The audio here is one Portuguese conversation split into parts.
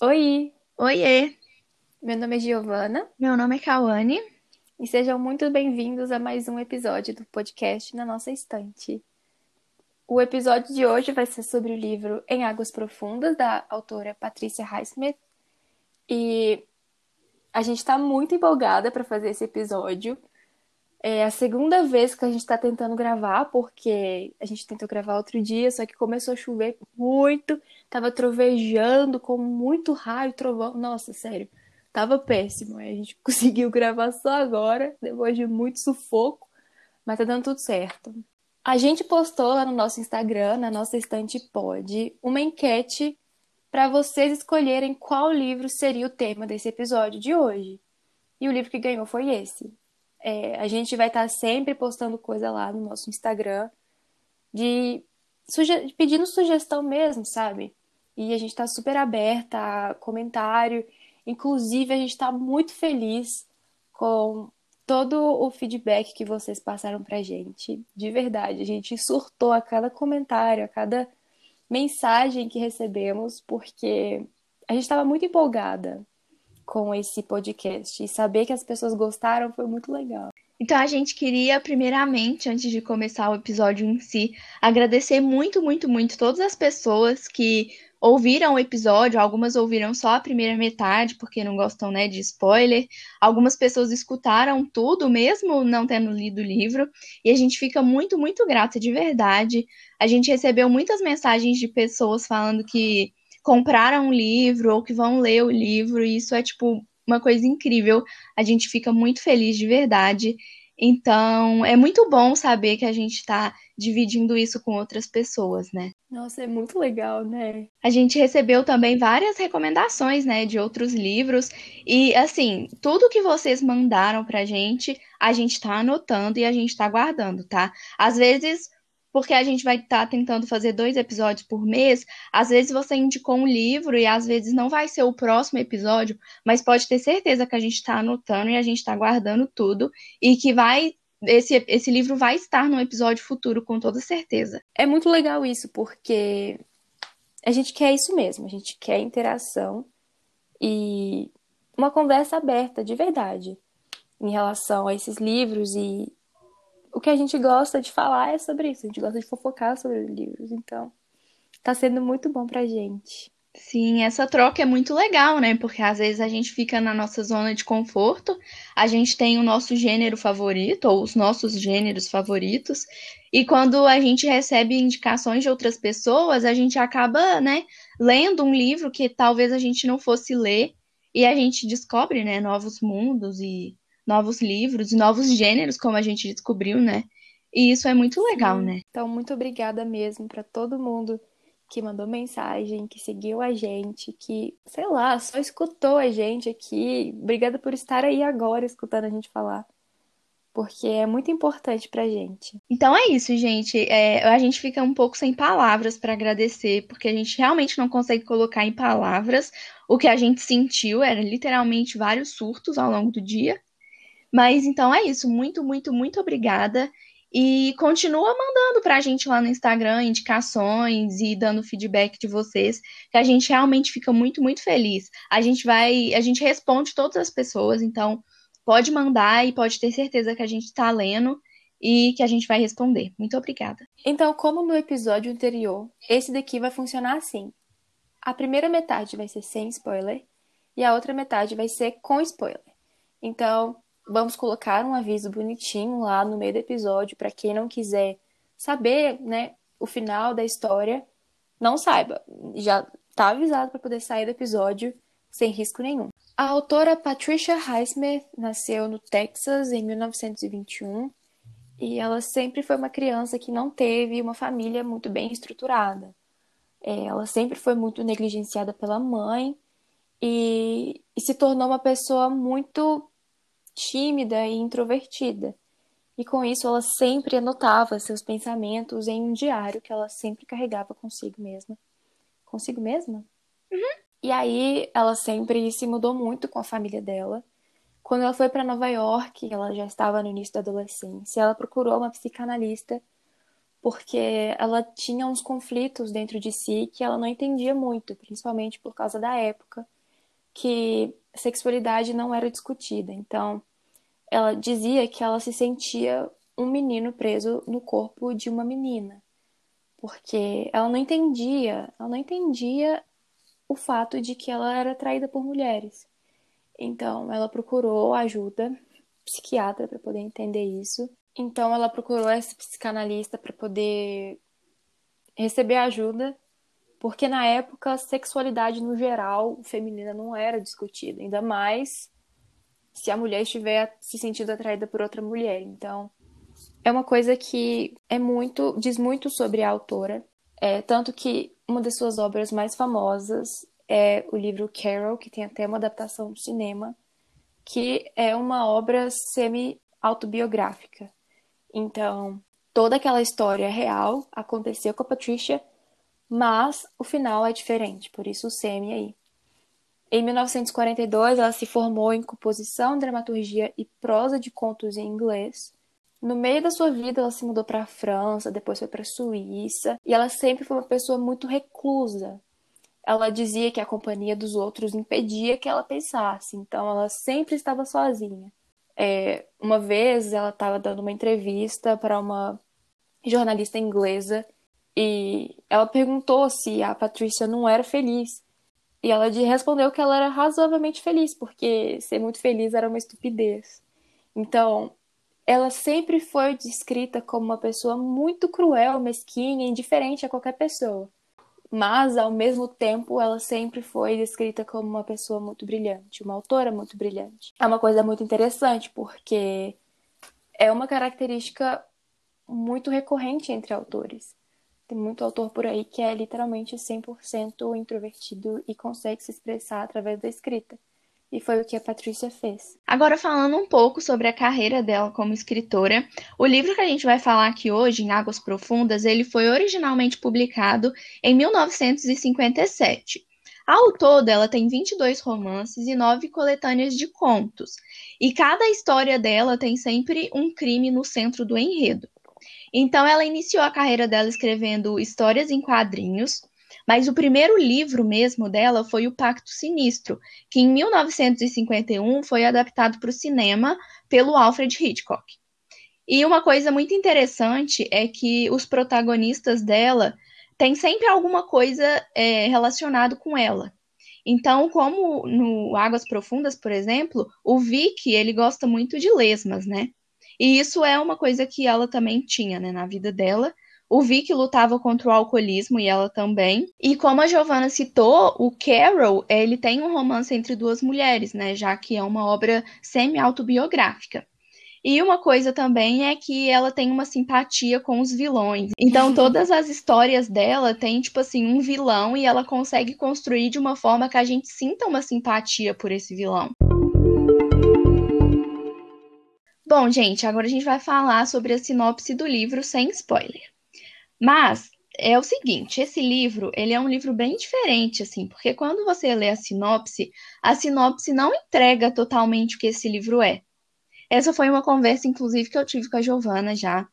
Oi, Oiê, meu nome é Giovana meu nome é Kawane. e sejam muito bem-vindos a mais um episódio do podcast Na Nossa Estante. O episódio de hoje vai ser sobre o livro Em Águas Profundas, da autora Patrícia Highsmith. E a gente está muito empolgada para fazer esse episódio. É a segunda vez que a gente está tentando gravar, porque a gente tentou gravar outro dia, só que começou a chover muito, tava trovejando com muito raio, trovão. Nossa, sério, tava péssimo. A gente conseguiu gravar só agora, depois de muito sufoco, mas tá dando tudo certo. A gente postou lá no nosso Instagram, na nossa estante pod, uma enquete para vocês escolherem qual livro seria o tema desse episódio de hoje. E o livro que ganhou foi esse. É, a gente vai estar sempre postando coisa lá no nosso Instagram de suge- pedindo sugestão mesmo, sabe? E a gente está super aberta a comentário. Inclusive, a gente está muito feliz com todo o feedback que vocês passaram pra gente. De verdade, a gente surtou a cada comentário, a cada mensagem que recebemos, porque a gente estava muito empolgada com esse podcast. E saber que as pessoas gostaram foi muito legal. Então a gente queria, primeiramente, antes de começar o episódio em si, agradecer muito, muito, muito todas as pessoas que ouviram o episódio. Algumas ouviram só a primeira metade, porque não gostam, né, de spoiler. Algumas pessoas escutaram tudo, mesmo não tendo lido o livro. E a gente fica muito, muito grata, de verdade. A gente recebeu muitas mensagens de pessoas falando que compraram o livro ou que vão ler o livro, e isso é, tipo, uma coisa incrível. A gente fica muito feliz de verdade. Então, é muito bom saber que a gente está dividindo isso com outras pessoas, né? Nossa, é muito legal, né? A gente recebeu também várias recomendações, né, de outros livros. E, assim, tudo que vocês mandaram pra gente, a gente tá anotando e a gente tá guardando, tá? Às vezes, porque a gente vai estar tentando fazer dois episódios por mês, às vezes você indicou um livro e às vezes não vai ser o próximo episódio, mas pode ter certeza que a gente tá anotando e a gente tá guardando tudo e que vai. Esse, esse livro vai estar no episódio futuro, com toda certeza. É muito legal isso, porque a gente quer isso mesmo, a gente quer interação e uma conversa aberta, de verdade, em relação a esses livros e o que a gente gosta de falar é sobre isso, a gente gosta de fofocar sobre os livros, então tá sendo muito bom pra gente. Sim, essa troca é muito legal, né? Porque às vezes a gente fica na nossa zona de conforto, a gente tem o nosso gênero favorito, ou os nossos gêneros favoritos, e quando a gente recebe indicações de outras pessoas, a gente acaba, né, lendo um livro que talvez a gente não fosse ler, e a gente descobre, né, novos mundos e novos livros novos gêneros, como a gente descobriu, né? E isso é muito legal, Sim. né? Então, muito obrigada mesmo pra todo mundo que mandou mensagem, que seguiu a gente, que, sei lá, só escutou a gente aqui. Obrigada por estar aí agora escutando a gente falar, porque é muito importante pra gente. Então é isso, gente. É, a gente fica um pouco sem palavras para agradecer, porque a gente realmente não consegue colocar em palavras o que a gente sentiu. Era literalmente vários surtos ao longo do dia. Mas então é isso. Muito, muito, muito obrigada. E continua mandando pra gente lá no Instagram indicações e dando feedback de vocês, que a gente realmente fica muito, muito feliz. A gente vai, a gente responde todas as pessoas, então pode mandar e pode ter certeza que a gente tá lendo e que a gente vai responder. Muito obrigada. Então, como no episódio anterior, esse daqui vai funcionar assim: a primeira metade vai ser sem spoiler e a outra metade vai ser com spoiler. Então, vamos colocar um aviso bonitinho lá no meio do episódio para quem não quiser saber, né, o final da história, não saiba. Já tá avisado para poder sair do episódio sem risco nenhum. A autora Patricia Highsmith nasceu no Texas em 1921 e ela sempre foi uma criança que não teve uma família muito bem estruturada. É, ela sempre foi muito negligenciada pela mãe e, e se tornou uma pessoa muito tímida e introvertida. E com isso ela sempre anotava seus pensamentos em um diário que ela sempre carregava consigo mesma. Consigo mesma? E aí ela sempre se mudou muito com a família dela. Quando ela foi para Nova York, ela já estava no início da adolescência, ela procurou uma psicanalista porque ela tinha uns conflitos dentro de si que ela não entendia muito, principalmente por causa da época, que sexualidade não era discutida. Então, ela dizia que ela se sentia um menino preso no corpo de uma menina, porque ela não entendia, ela não entendia o fato de que ela era atraída por mulheres. Então, ela procurou ajuda psiquiatra para poder entender isso. Então, ela procurou esse psicanalista para poder receber ajuda, porque na época a sexualidade no geral feminina não era discutida, ainda mais se a mulher estiver se sentindo atraída por outra mulher. Então, é uma coisa que é muito diz muito sobre a autora, é tanto que uma das suas obras mais famosas é o livro Carol, que tem até uma adaptação do cinema, que é uma obra semi-autobiográfica. Então, toda aquela história real aconteceu com a Patricia, mas o final é diferente, por isso o semi aí. Em 1942, ela se formou em composição, dramaturgia e prosa de contos em inglês. No meio da sua vida, ela se mudou para a França, depois foi para a Suíça, e ela sempre foi uma pessoa muito reclusa. Ela dizia que a companhia dos outros impedia que ela pensasse, então ela sempre estava sozinha. É, uma vez ela estava dando uma entrevista para uma jornalista inglesa e ela perguntou se a Patrícia não era feliz. E ela respondeu que ela era razoavelmente feliz, porque ser muito feliz era uma estupidez. Então, ela sempre foi descrita como uma pessoa muito cruel, mesquinha, indiferente a qualquer pessoa. Mas, ao mesmo tempo, ela sempre foi descrita como uma pessoa muito brilhante, uma autora muito brilhante. É uma coisa muito interessante, porque é uma característica muito recorrente entre autores. Tem muito autor por aí que é literalmente 100% introvertido e consegue se expressar através da escrita. E foi o que a Patrícia fez. Agora, falando um pouco sobre a carreira dela como escritora, o livro que a gente vai falar aqui hoje, em Águas Profundas, ele foi originalmente publicado em 1957. Ao todo, ela tem 22 romances e 9 coletâneas de contos. E cada história dela tem sempre um crime no centro do enredo. Então, ela iniciou a carreira dela escrevendo histórias em quadrinhos, mas o primeiro livro mesmo dela foi O Pacto Sinistro, que em 1951 foi adaptado para o cinema pelo Alfred Hitchcock. E uma coisa muito interessante é que os protagonistas dela têm sempre alguma coisa é, relacionada com ela. Então, como no Águas Profundas, por exemplo, o Vic, ele gosta muito de lesmas, né? E isso é uma coisa que ela também tinha, né, na vida dela. O Vic lutava contra o alcoolismo e ela também. E como a Giovanna citou, o Carol, ele tem um romance entre duas mulheres, né, já que é uma obra semi-autobiográfica. E uma coisa também é que ela tem uma simpatia com os vilões. Então, todas as histórias dela tem, tipo assim, um vilão e ela consegue construir de uma forma que a gente sinta uma simpatia por esse vilão. Bom, gente, agora a gente vai falar sobre a sinopse do livro sem spoiler. Mas é o seguinte, esse livro, ele é um livro bem diferente, assim, porque quando você lê a sinopse, a sinopse não entrega totalmente o que esse livro é. Essa foi uma conversa, inclusive, que eu tive com a Giovana já.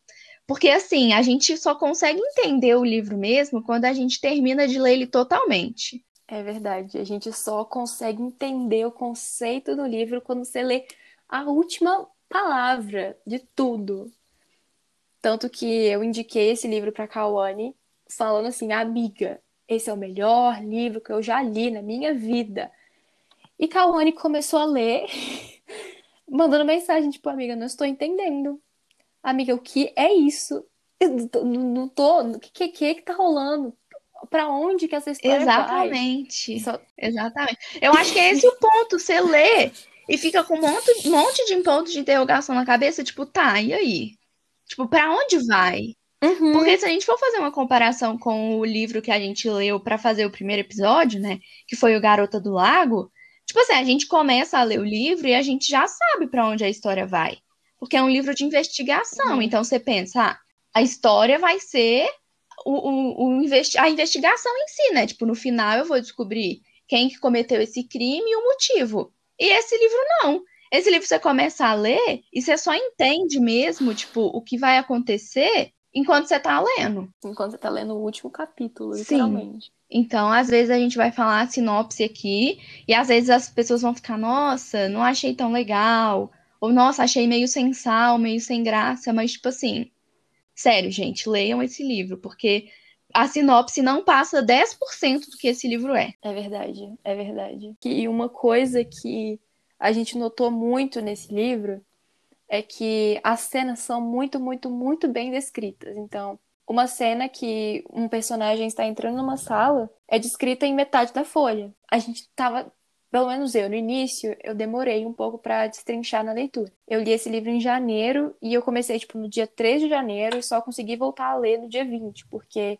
Porque, assim, a gente só consegue entender o livro mesmo quando a gente termina de ler ele totalmente. É verdade. A gente só consegue entender o conceito do livro quando você lê a última palavra de tudo. Tanto que eu indiquei esse livro para Kawane, falando assim: amiga, esse é o melhor livro que eu já li na minha vida. E Kawane começou a ler, mandando mensagem, tipo, amiga, não estou entendendo. Amiga, o que é isso? Não tô. O que, que que tá rolando? Pra onde que essa história Exatamente. vai? Exatamente. Eu acho que é esse o ponto. Você lê e fica com um monte, monte de pontos de interrogação na cabeça, tipo, tá, e aí? Tipo, pra onde vai? Uhum. Porque se a gente for fazer uma comparação com o livro que a gente leu para fazer o primeiro episódio, né, que foi o Garota do Lago, tipo assim, a gente começa a ler o livro e a gente já sabe para onde a história vai. Porque é um livro de investigação, uhum. então você pensa, ah, a história vai ser o, o, o investi a investigação em si, né? Tipo, no final eu vou descobrir quem que cometeu esse crime e o motivo. E esse livro não. Esse livro você começa a ler e você só entende mesmo, tipo, o que vai acontecer enquanto você tá lendo. Enquanto você tá lendo o último capítulo, literalmente. Sim. Então, às vezes a gente vai falar a sinopse aqui, e às vezes as pessoas vão ficar, nossa, não achei tão legal, ou nossa, achei meio sem sal, meio sem graça, mas tipo assim, sério, gente, leiam esse livro, porque a sinopse não passa 10% do que esse livro é. É verdade, é verdade. E uma coisa que a gente notou muito nesse livro é que as cenas são muito, muito, muito bem descritas. Então, uma cena que um personagem está entrando numa sala é descrita em metade da folha. A gente tava, pelo menos eu, no início, eu demorei um pouco para destrinchar na leitura. Eu li esse livro em janeiro e eu comecei, tipo, no dia 3 de janeiro e só consegui voltar a ler no dia 20, porque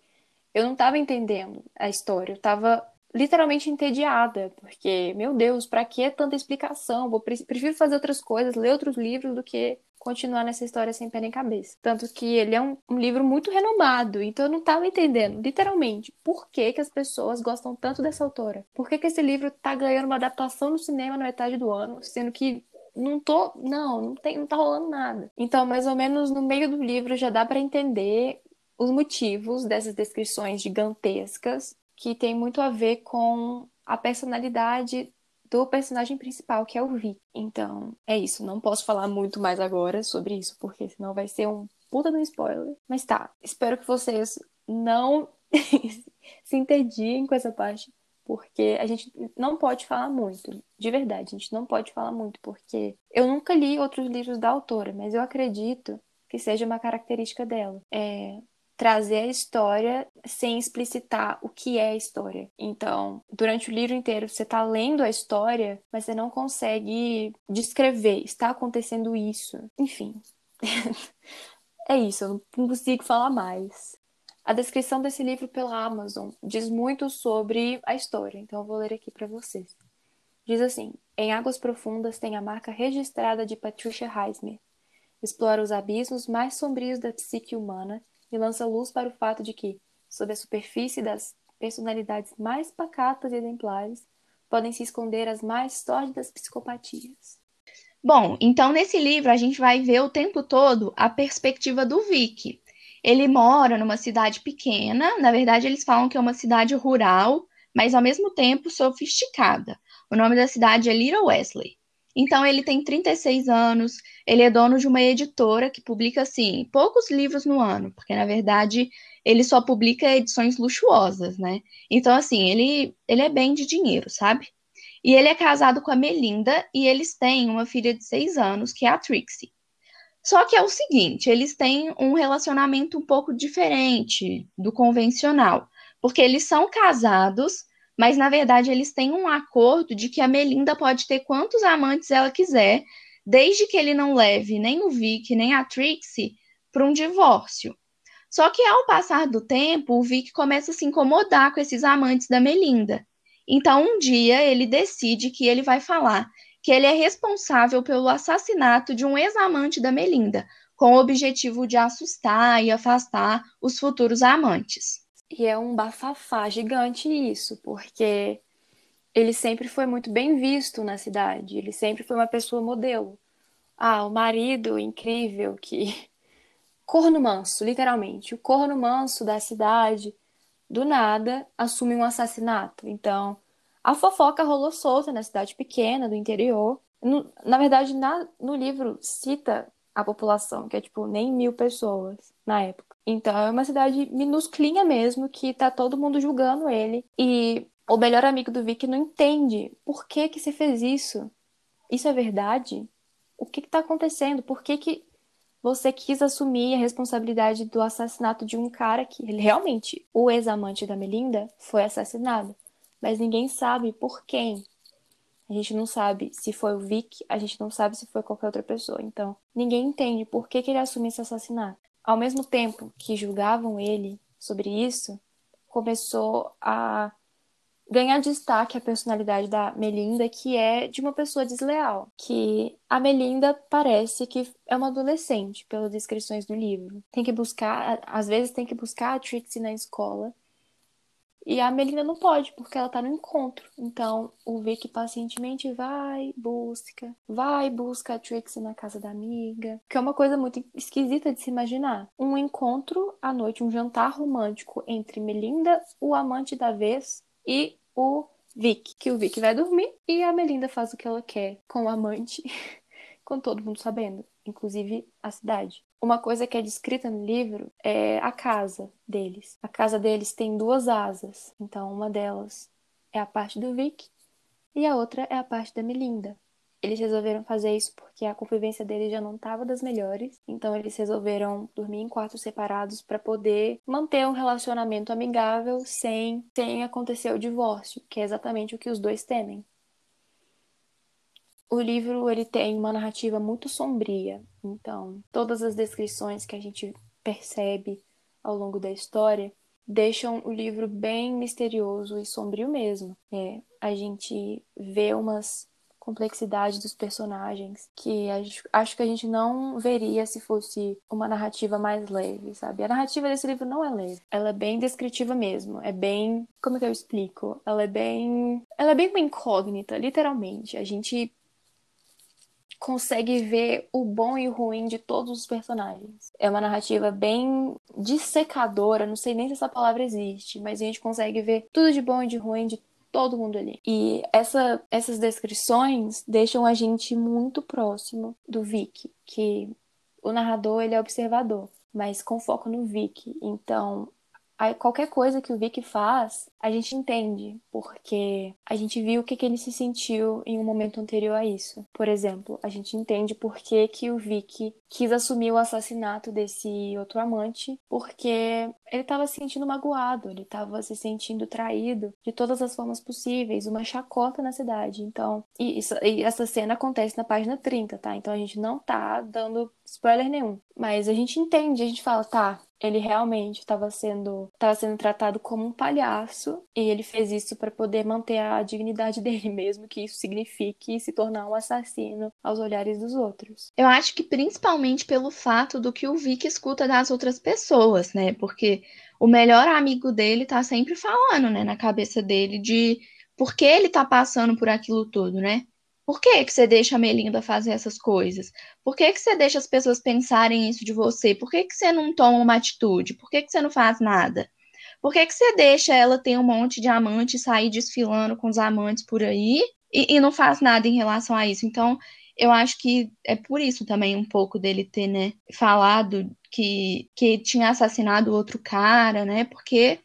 eu não estava entendendo a história. Eu estava literalmente entediada, porque, meu Deus, para que tanta explicação? Vou prefiro fazer outras coisas, ler outros livros do que continuar nessa história sem pé nem cabeça. Tanto que ele é um, um livro muito renomado, então eu não estava entendendo, literalmente, por que, que as pessoas gostam tanto dessa autora. Por que, que esse livro está ganhando uma adaptação no cinema na metade do ano, sendo que não tô, não, não tem, não tá rolando nada. Então, mais ou menos no meio do livro já dá para entender os motivos dessas descrições gigantescas que tem muito a ver com a personalidade do personagem principal, que é o Vic. Então, é isso. Não posso falar muito mais agora sobre isso, porque senão vai ser um puta um spoiler. Mas tá, espero que vocês não se entediem com essa parte, porque a gente não pode falar muito. De verdade, a gente não pode falar muito, porque eu nunca li outros livros da autora, mas eu acredito que seja uma característica dela. É, trazer a história sem explicitar o que é a história. Então, durante o livro inteiro, você está lendo a história, mas você não consegue descrever, está acontecendo isso. Enfim. é isso, eu não consigo falar mais. A descrição desse livro pela Amazon diz muito sobre a história, então eu vou ler aqui para vocês. Diz assim: Em Águas Profundas tem a marca registrada de Patricia Highsmith. Explora os abismos mais sombrios da psique humana e lança luz para o fato de que, sob a superfície das personalidades mais pacatas e exemplares, podem se esconder as mais sórdidas psicopatias. Bom, então nesse livro a gente vai ver o tempo todo a perspectiva do Vic. Ele mora numa cidade pequena, na verdade eles falam que é uma cidade rural, mas ao mesmo tempo sofisticada. O nome da cidade é Little Wesley. Então, ele tem 36 anos, ele é dono de uma editora que publica, assim, poucos livros no ano, porque, na verdade, ele só publica edições luxuosas, né? Então, assim, ele, ele é bem de dinheiro, sabe? E ele é casado com a Melinda e eles têm uma filha de seis anos, que é a Trixie. Só que é o seguinte, eles têm um relacionamento um pouco diferente do convencional, porque eles são casados, mas na verdade eles têm um acordo de que a Melinda pode ter quantos amantes ela quiser, desde que ele não leve nem o Vic nem a Trixie para um divórcio. Só que ao passar do tempo, o Vic começa a se incomodar com esses amantes da Melinda. Então um dia ele decide que ele vai falar que ele é responsável pelo assassinato de um ex-amante da Melinda, com o objetivo de assustar e afastar os futuros amantes. E é um bafafá gigante isso, porque ele sempre foi muito bem visto na cidade, ele sempre foi uma pessoa modelo. Ah, o marido incrível que. Corno manso, literalmente. O corno manso da cidade, do nada, assume um assassinato. Então, a fofoca rolou solta na cidade pequena, do interior. No, na verdade, na, no livro cita a população, que é tipo nem mil pessoas na época. Então é uma cidade minusclinha mesmo, que tá todo mundo julgando ele. E o melhor amigo do Vic não entende por que que você fez isso. Isso é verdade? O que que tá acontecendo? Por que que você quis assumir a responsabilidade do assassinato de um cara que realmente, o ex-amante da Melinda, foi assassinado. Mas ninguém sabe por quem. A gente não sabe se foi o Vic, a gente não sabe se foi qualquer outra pessoa. Então, ninguém entende por que, que ele assume esse assassinato. Ao mesmo tempo que julgavam ele sobre isso, começou a ganhar destaque a personalidade da Melinda, que é de uma pessoa desleal. Que a Melinda parece que é uma adolescente, pelas descrições do livro. Tem que buscar, às vezes tem que buscar a Trixie na escola. E a Melinda não pode, porque ela tá no encontro. Então, o Vic pacientemente vai, busca, vai, busca a Trixie na casa da amiga. Que é uma coisa muito esquisita de se imaginar. Um encontro à noite, um jantar romântico entre Melinda, o amante da vez, e o Vic. Que o Vic vai dormir e a Melinda faz o que ela quer com o amante, com todo mundo sabendo, inclusive a cidade. Uma coisa que é descrita no livro é a casa deles. A casa deles tem duas asas, então uma delas é a parte do Vic e a outra é a parte da Melinda. Eles resolveram fazer isso porque a convivência deles já não estava das melhores, então eles resolveram dormir em quartos separados para poder manter um relacionamento amigável sem, sem acontecer o divórcio, que é exatamente o que os dois temem. O livro ele tem uma narrativa muito sombria, então todas as descrições que a gente percebe ao longo da história deixam o livro bem misterioso e sombrio mesmo. É, a gente vê umas complexidades dos personagens que acho que a gente não veria se fosse uma narrativa mais leve, sabe? A narrativa desse livro não é leve, ela é bem descritiva mesmo, é bem, como é que eu explico? Ela é bem, ela é bem uma incógnita, literalmente. A gente consegue ver o bom e o ruim de todos os personagens. É uma narrativa bem dissecadora, não sei nem se essa palavra existe, mas a gente consegue ver tudo de bom e de ruim de todo mundo ali. E essa, essas descrições deixam a gente muito próximo do Vic, que o narrador ele é observador, mas com foco no Vic. Então, Aí, qualquer coisa que o Vic faz, a gente entende, porque a gente viu o que, que ele se sentiu em um momento anterior a isso. Por exemplo, a gente entende por que, que o Vic quis assumir o assassinato desse outro amante, porque ele estava se sentindo magoado, ele estava se sentindo traído de todas as formas possíveis, uma chacota na cidade. Então, e, isso, e essa cena acontece na página 30, tá? Então a gente não tá dando spoiler nenhum. Mas a gente entende, a gente fala, tá, ele realmente estava sendo, estava sendo tratado como um palhaço e ele fez isso para poder manter a dignidade dele, mesmo que isso signifique se tornar um assassino aos olhares dos outros. Eu acho que principalmente pelo fato do que o Vic escuta das outras pessoas, né? Porque o melhor amigo dele tá sempre falando, né, na cabeça dele de por que ele tá passando por aquilo tudo, né? Por que, que você deixa a Melinda fazer essas coisas? Por que, que você deixa as pessoas pensarem isso de você? Por que, que você não toma uma atitude? Por que, que você não faz nada? Por que, que você deixa ela ter um monte de amante sair desfilando com os amantes por aí e, e não faz nada em relação a isso? Então, eu acho que é por isso também um pouco dele ter, né, falado que, que tinha assassinado outro cara, né? Porque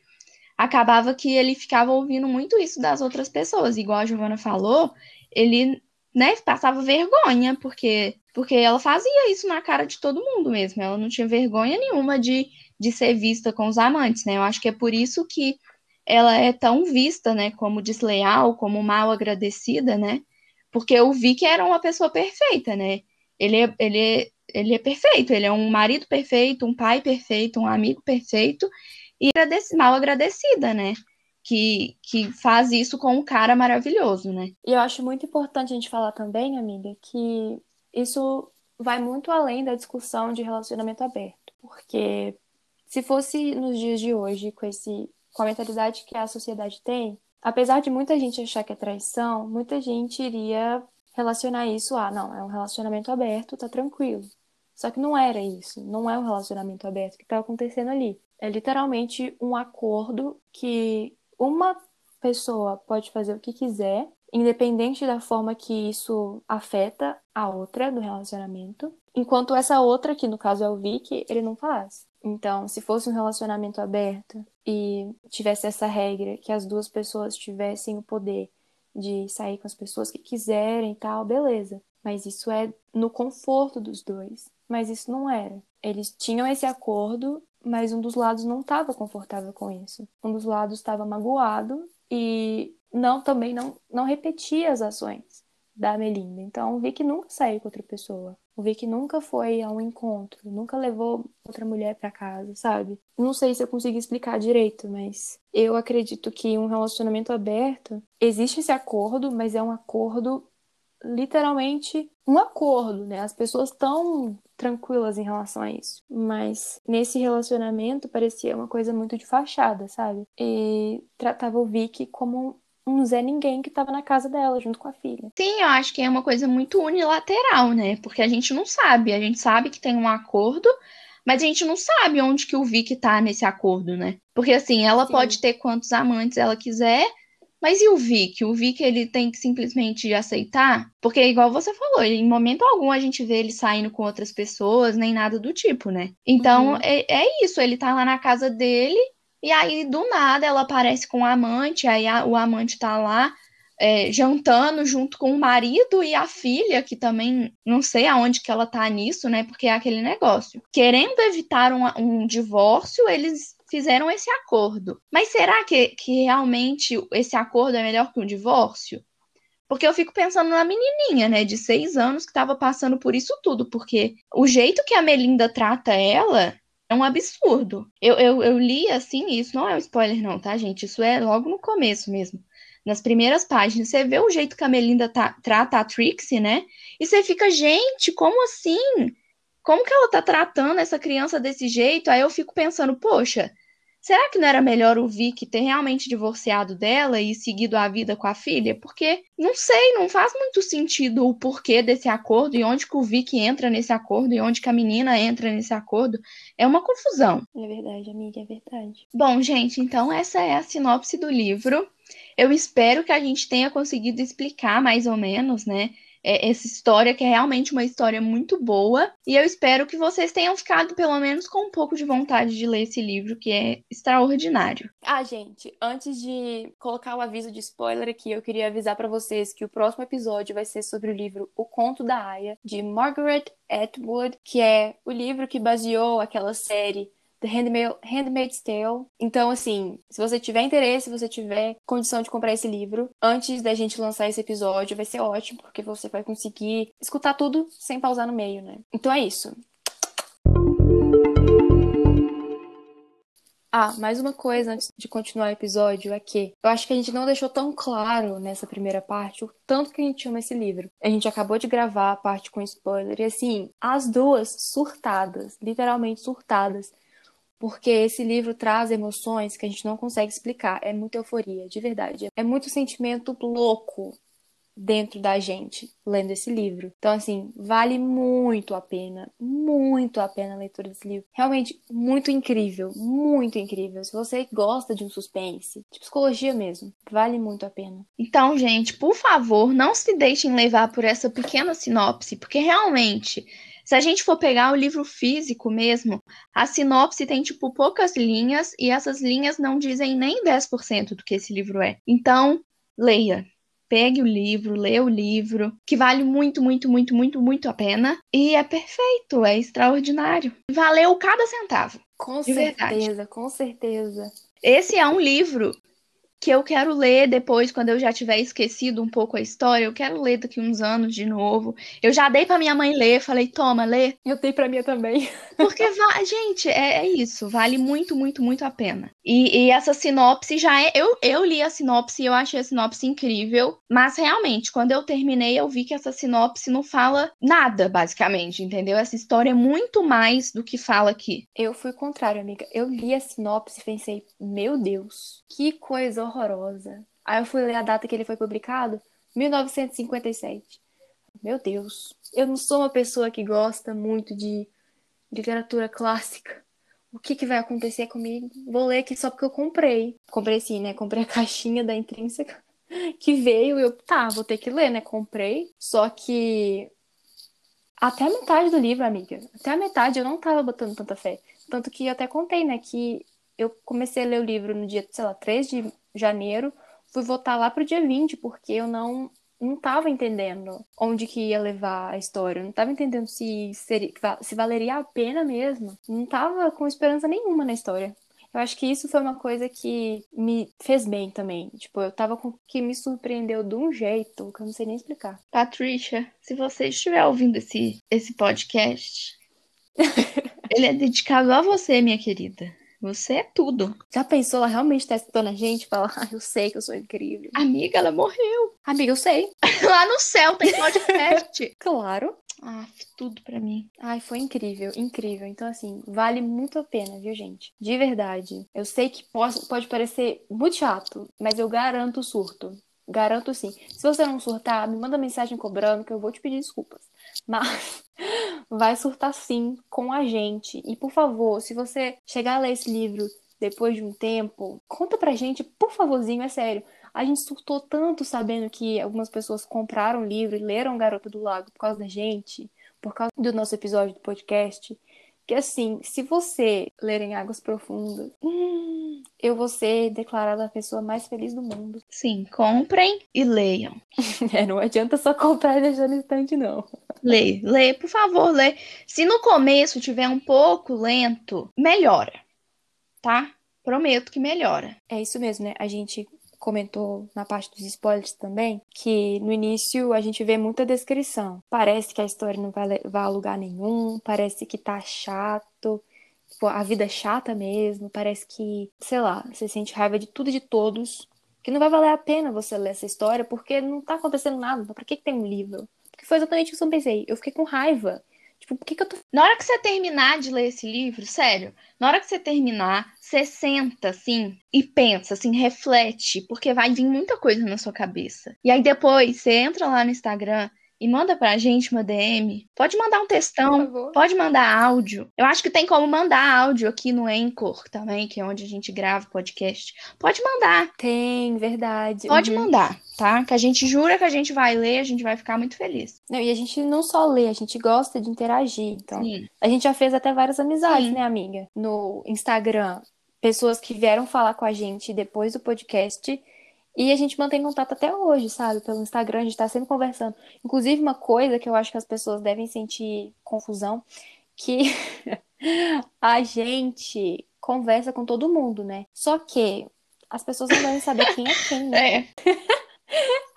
acabava que ele ficava ouvindo muito isso das outras pessoas. Igual a Giovana falou, ele né, passava vergonha, porque, porque ela fazia isso na cara de todo mundo mesmo. Ela não tinha vergonha nenhuma de, de ser vista com os amantes, né? Eu acho que é por isso que ela é tão vista, né, como desleal, como mal agradecida, né? Porque eu vi que era uma pessoa perfeita, né? Ele é, ele é, ele é perfeito, ele é um marido perfeito, um pai perfeito, um amigo perfeito e mal agradecida, né? Que, que faz isso com um cara maravilhoso, né? E eu acho muito importante a gente falar também, amiga, que isso vai muito além da discussão de relacionamento aberto. Porque se fosse nos dias de hoje, com, esse, com a mentalidade que a sociedade tem, apesar de muita gente achar que é traição, muita gente iria relacionar isso a, não, é um relacionamento aberto, tá tranquilo. Só que não era isso, não é um relacionamento aberto que tá acontecendo ali. É literalmente um acordo que uma pessoa pode fazer o que quiser, independente da forma que isso afeta a outra do relacionamento, enquanto essa outra, que no caso é o Vic, ele não faz. Então, se fosse um relacionamento aberto e tivesse essa regra que as duas pessoas tivessem o poder de sair com as pessoas que quiserem e tal, beleza. Mas isso é no conforto dos dois. Mas isso não era. Eles tinham esse acordo mas um dos lados não estava confortável com isso. Um dos lados estava magoado e não também não, não repetia as ações da Melinda. Então, o Vic nunca saiu com outra pessoa. O Vic nunca foi a um encontro, nunca levou outra mulher para casa, sabe? Não sei se eu consigo explicar direito, mas eu acredito que um relacionamento aberto existe esse acordo, mas é um acordo literalmente um acordo, né? As pessoas estão tranquilas em relação a isso. Mas nesse relacionamento parecia uma coisa muito de fachada, sabe? E tratava o Vic como um Zé Ninguém que tava na casa dela, junto com a filha. Sim, eu acho que é uma coisa muito unilateral, né? Porque a gente não sabe. A gente sabe que tem um acordo, mas a gente não sabe onde que o Vic tá nesse acordo, né? Porque assim, ela Sim. pode ter quantos amantes ela quiser, mas e o Vic? O Vic ele tem que simplesmente aceitar? Porque, igual você falou, em momento algum a gente vê ele saindo com outras pessoas, nem nada do tipo, né? Então, uhum. é, é isso, ele tá lá na casa dele, e aí do nada ela aparece com o amante, aí a, o amante tá lá é, jantando junto com o marido e a filha, que também não sei aonde que ela tá nisso, né? Porque é aquele negócio. Querendo evitar um, um divórcio, eles fizeram esse acordo. Mas será que, que realmente esse acordo é melhor que um divórcio? Porque eu fico pensando na menininha, né, de seis anos, que estava passando por isso tudo. Porque o jeito que a Melinda trata ela é um absurdo. Eu, eu, eu li assim, isso não é um spoiler, não, tá, gente? Isso é logo no começo mesmo. Nas primeiras páginas, você vê o jeito que a Melinda tá, trata a Trixie, né? E você fica, gente, como assim? Como que ela tá tratando essa criança desse jeito? Aí eu fico pensando, poxa, Será que não era melhor o Vic ter realmente divorciado dela e seguido a vida com a filha? Porque, não sei, não faz muito sentido o porquê desse acordo e onde que o Vic entra nesse acordo e onde que a menina entra nesse acordo. É uma confusão. É verdade, amiga, é verdade. Bom, gente, então essa é a sinopse do livro. Eu espero que a gente tenha conseguido explicar mais ou menos, né? É, essa história, que é realmente uma história muito boa. E eu espero que vocês tenham ficado, pelo menos, com um pouco de vontade de ler esse livro, que é extraordinário. Ah, gente, antes de colocar o aviso de spoiler aqui, eu queria avisar para vocês que o próximo episódio vai ser sobre o livro O Conto da Aya, de Margaret Atwood, que é o livro que baseou aquela série The Handmaid's Tale. Então, assim, se você tiver interesse, se você tiver condição de comprar esse livro, antes da gente lançar esse episódio, vai ser ótimo, porque você vai conseguir escutar tudo sem pausar no meio, né? Então é isso. Ah, mais uma coisa antes de continuar o episódio é que eu acho que a gente não deixou tão claro nessa primeira parte o tanto que a gente ama esse livro. A gente acabou de gravar a parte com spoiler e assim, as duas surtadas, literalmente surtadas, porque esse livro traz emoções que a gente não consegue explicar. É muita euforia, de verdade. É muito sentimento louco dentro da gente lendo esse livro. Então, assim, vale muito a pena, muito a pena a leitura desse livro. Realmente, muito incrível, muito incrível. Se você gosta de um suspense, de psicologia mesmo, vale muito a pena. Então, gente, por favor, não se deixem levar por essa pequena sinopse, porque realmente se a gente for pegar o livro físico mesmo, a sinopse tem, tipo, poucas linhas e essas linhas não dizem nem 10% do que esse livro é. Então, leia. Pegue o livro, leia o livro, que vale muito, muito, muito, muito, muito a pena. E é perfeito, é extraordinário. Valeu cada centavo. Com certeza, verdade. com certeza. Esse é um livro que eu quero ler depois, quando eu já tiver esquecido um pouco a história, eu quero ler daqui uns anos de novo. Eu já dei para minha mãe ler, falei, toma, lê. Eu dei para minha também. Porque, gente, é, é, isso, vale muito, muito, muito a pena. E, e, essa sinopse já é. Eu, eu li a sinopse e eu achei a sinopse incrível, mas realmente, quando eu terminei, eu vi que essa sinopse não fala nada, basicamente, entendeu? Essa história é muito mais do que fala aqui. Eu fui o contrário, amiga. Eu li a sinopse e pensei, meu Deus, que coisa horrorosa. Aí eu fui ler a data que ele foi publicado, 1957. Meu Deus, eu não sou uma pessoa que gosta muito de literatura clássica. O que, que vai acontecer comigo? Vou ler aqui só porque eu comprei. Comprei sim, né? Comprei a caixinha da intrínseca que veio e eu, tá, vou ter que ler, né? Comprei. Só que até a metade do livro, amiga, até a metade eu não tava botando tanta fé. Tanto que eu até contei, né, que eu comecei a ler o livro no dia, sei lá, 3 de janeiro, fui votar lá pro dia 20, porque eu não não estava entendendo onde que ia levar a história, não estava entendendo se, seria, se valeria a pena mesmo, não estava com esperança nenhuma na história. Eu acho que isso foi uma coisa que me fez bem também. Tipo, eu tava com que me surpreendeu de um jeito que eu não sei nem explicar. Patricia, se você estiver ouvindo esse, esse podcast, ele é dedicado a você, minha querida. Você é tudo. Já pensou, ela realmente tá escutando a gente? Fala, ah, eu sei que eu sou incrível. Amiga, ela morreu. Amiga, eu sei. Lá no céu tem podcast. claro. Ah, tudo para mim. Ai, foi incrível, incrível. Então, assim, vale muito a pena, viu, gente? De verdade. Eu sei que pode, pode parecer muito chato, mas eu garanto o surto. Garanto sim. Se você não surtar, me manda mensagem cobrando que eu vou te pedir desculpas. Mas vai surtar sim com a gente. E por favor, se você chegar a ler esse livro depois de um tempo, conta pra gente, por favorzinho, é sério. A gente surtou tanto sabendo que algumas pessoas compraram o livro e leram Garota do Lago por causa da gente, por causa do nosso episódio do podcast, que assim, se você ler em Águas Profundas, hum, eu vou ser declarada a pessoa mais feliz do mundo. Sim, comprem e leiam. é, não adianta só comprar e deixar no estante, não. Lê, lê, por favor, lê. Se no começo tiver um pouco lento, melhora, tá? Prometo que melhora. É isso mesmo, né? A gente comentou na parte dos spoilers também, que no início a gente vê muita descrição. Parece que a história não vai, vai a lugar nenhum, parece que tá chato, tipo, a vida é chata mesmo, parece que, sei lá, você sente raiva de tudo e de todos, que não vai valer a pena você ler essa história porque não tá acontecendo nada. Pra que, que tem um livro? Porque foi exatamente isso que eu pensei. Eu fiquei com raiva. Tipo, por que, que eu tô. Na hora que você terminar de ler esse livro, sério, na hora que você terminar, você senta assim e pensa, assim, reflete, porque vai vir muita coisa na sua cabeça. E aí depois você entra lá no Instagram e manda pra gente uma DM. Pode mandar um textão, pode mandar áudio. Eu acho que tem como mandar áudio aqui no Anchor também, que é onde a gente grava o podcast. Pode mandar. Tem, verdade. Pode uhum. mandar, tá? Que a gente jura que a gente vai ler, a gente vai ficar muito feliz. Não, e a gente não só lê, a gente gosta de interagir. Então, Sim. a gente já fez até várias amizades, Sim. né, amiga? No Instagram, pessoas que vieram falar com a gente depois do podcast e a gente mantém contato até hoje, sabe? Pelo Instagram, a gente tá sempre conversando. Inclusive, uma coisa que eu acho que as pessoas devem sentir confusão, que a gente conversa com todo mundo, né? Só que as pessoas não devem saber quem é quem, né? É.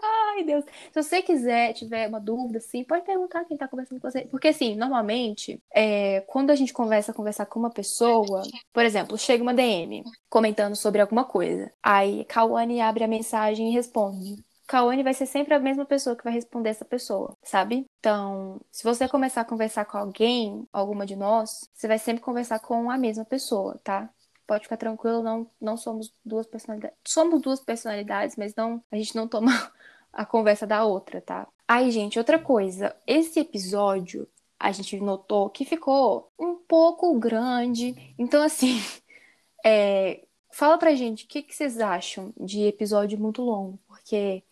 Ai, Deus. Se você quiser, tiver uma dúvida, assim, pode perguntar quem tá conversando com você. Porque, assim, normalmente, é, quando a gente conversa, conversar com uma pessoa, por exemplo, chega uma DM comentando sobre alguma coisa. Aí, Kawane abre a mensagem e responde. Kawane vai ser sempre a mesma pessoa que vai responder essa pessoa, sabe? Então, se você começar a conversar com alguém, alguma de nós, você vai sempre conversar com a mesma pessoa, tá? Pode ficar tranquilo, não, não somos duas personalidades. Somos duas personalidades, mas não a gente não toma a conversa da outra, tá? Aí, gente, outra coisa. Esse episódio a gente notou que ficou um pouco grande. Então, assim, é, fala pra gente o que, que vocês acham de episódio muito longo, porque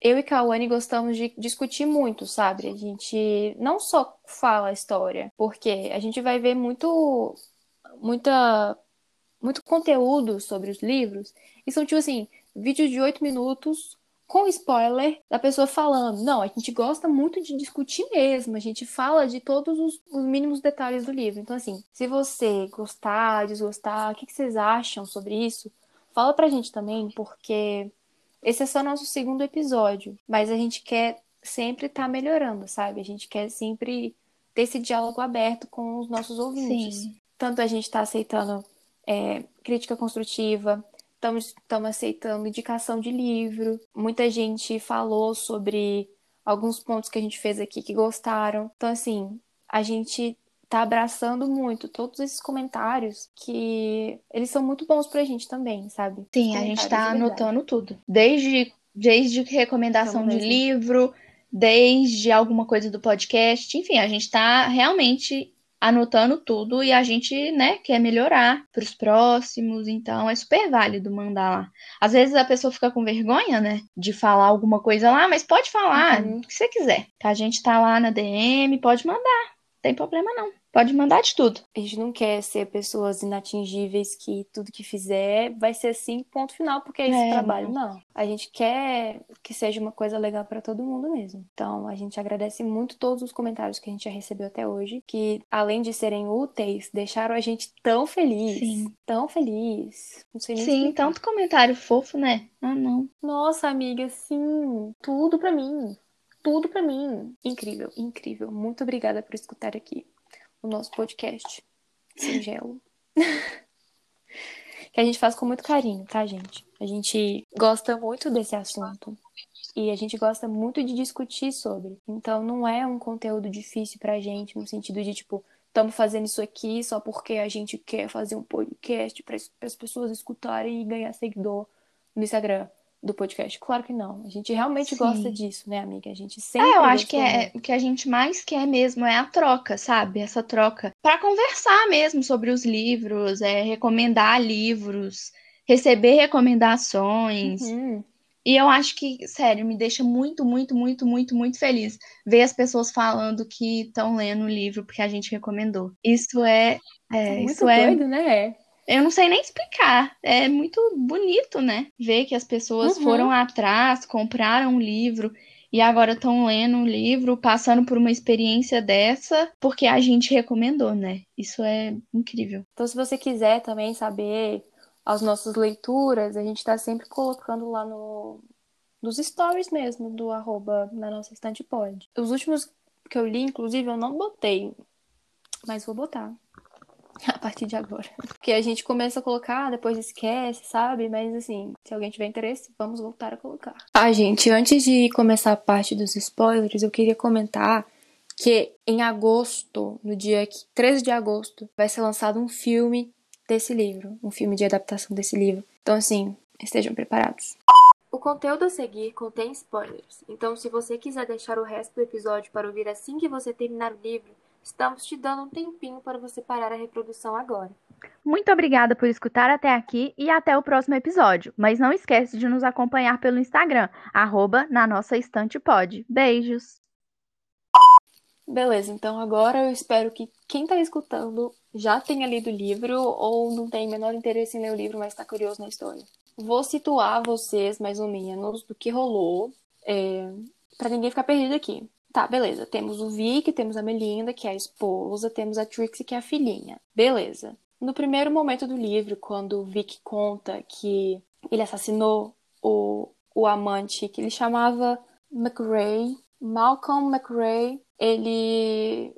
eu e Kawane gostamos de discutir muito, sabe? A gente não só fala a história, porque a gente vai ver muito muita muito conteúdo sobre os livros e são tipo assim, vídeos de oito minutos com spoiler da pessoa falando. Não, a gente gosta muito de discutir mesmo, a gente fala de todos os, os mínimos detalhes do livro. Então, assim, se você gostar, desgostar, o que, que vocês acham sobre isso? Fala pra gente também, porque esse é só nosso segundo episódio, mas a gente quer sempre estar tá melhorando, sabe? A gente quer sempre ter esse diálogo aberto com os nossos ouvintes. Sim. Tanto a gente está aceitando é, crítica construtiva, estamos aceitando indicação de livro. Muita gente falou sobre alguns pontos que a gente fez aqui que gostaram. Então, assim, a gente tá abraçando muito todos esses comentários que eles são muito bons pra gente também, sabe? Sim, a gente tá anotando tudo. Desde, desde recomendação de livro, desde alguma coisa do podcast, enfim, a gente tá realmente anotando tudo e a gente, né, quer melhorar para os próximos, então é super válido mandar lá. Às vezes a pessoa fica com vergonha, né, de falar alguma coisa lá, mas pode falar uhum. o que você quiser. A gente tá lá na DM, pode mandar, não tem problema não. Pode mandar de tudo. A gente não quer ser pessoas inatingíveis que tudo que fizer vai ser assim, ponto final, porque é esse é, trabalho. Não. não. A gente quer que seja uma coisa legal para todo mundo mesmo. Então, a gente agradece muito todos os comentários que a gente já recebeu até hoje, que além de serem úteis, deixaram a gente tão feliz. Sim. Tão feliz. Não sei nem Sim, explicar. tanto comentário fofo, né? Ah, não. Nossa, amiga, sim. Tudo para mim. Tudo para mim. Incrível, incrível. Muito obrigada por escutar aqui o nosso podcast singelo. que a gente faz com muito carinho, tá, gente? A gente gosta muito desse assunto. E a gente gosta muito de discutir sobre. Então não é um conteúdo difícil pra gente, no sentido de, tipo, estamos fazendo isso aqui só porque a gente quer fazer um podcast para as pessoas escutarem e ganhar seguidor no Instagram do podcast. Claro que não. A gente realmente Sim. gosta disso, né, amiga? A gente sempre. É, eu acho que é, o que a gente mais quer mesmo é a troca, sabe? Essa troca. para conversar mesmo sobre os livros, é, recomendar livros, receber recomendações. Uhum. E eu acho que, sério, me deixa muito, muito, muito, muito, muito feliz ver as pessoas falando que estão lendo o livro porque a gente recomendou. Isso é. é, é muito isso doido, é... né? Eu não sei nem explicar. É muito bonito, né? Ver que as pessoas uhum. foram atrás, compraram um livro e agora estão lendo um livro, passando por uma experiência dessa, porque a gente recomendou, né? Isso é incrível. Então, se você quiser também saber as nossas leituras, a gente está sempre colocando lá no, nos stories mesmo, do arroba na nossa estante pode. Os últimos que eu li, inclusive, eu não botei, mas vou botar. A partir de agora. Porque a gente começa a colocar, depois esquece, sabe? Mas assim, se alguém tiver interesse, vamos voltar a colocar. Ah, gente, antes de começar a parte dos spoilers, eu queria comentar que em agosto, no dia 13 de agosto, vai ser lançado um filme desse livro, um filme de adaptação desse livro. Então, assim, estejam preparados. O conteúdo a seguir contém spoilers, então se você quiser deixar o resto do episódio para ouvir assim que você terminar o livro, estamos te dando um tempinho para você parar a reprodução agora. Muito obrigada por escutar até aqui e até o próximo episódio. Mas não esquece de nos acompanhar pelo Instagram, arroba na nossa estante pode. Beijos! Beleza, então agora eu espero que quem está escutando já tenha lido o livro ou não tem menor interesse em ler o livro, mas está curioso na história. Vou situar vocês mais ou menos do que rolou, é, para ninguém ficar perdido aqui. Tá, beleza. Temos o Vic, temos a Melinda, que é a esposa, temos a Trixie, que é a filhinha. Beleza. No primeiro momento do livro, quando o Vic conta que ele assassinou o, o amante que ele chamava McRae, Malcolm McRae, ele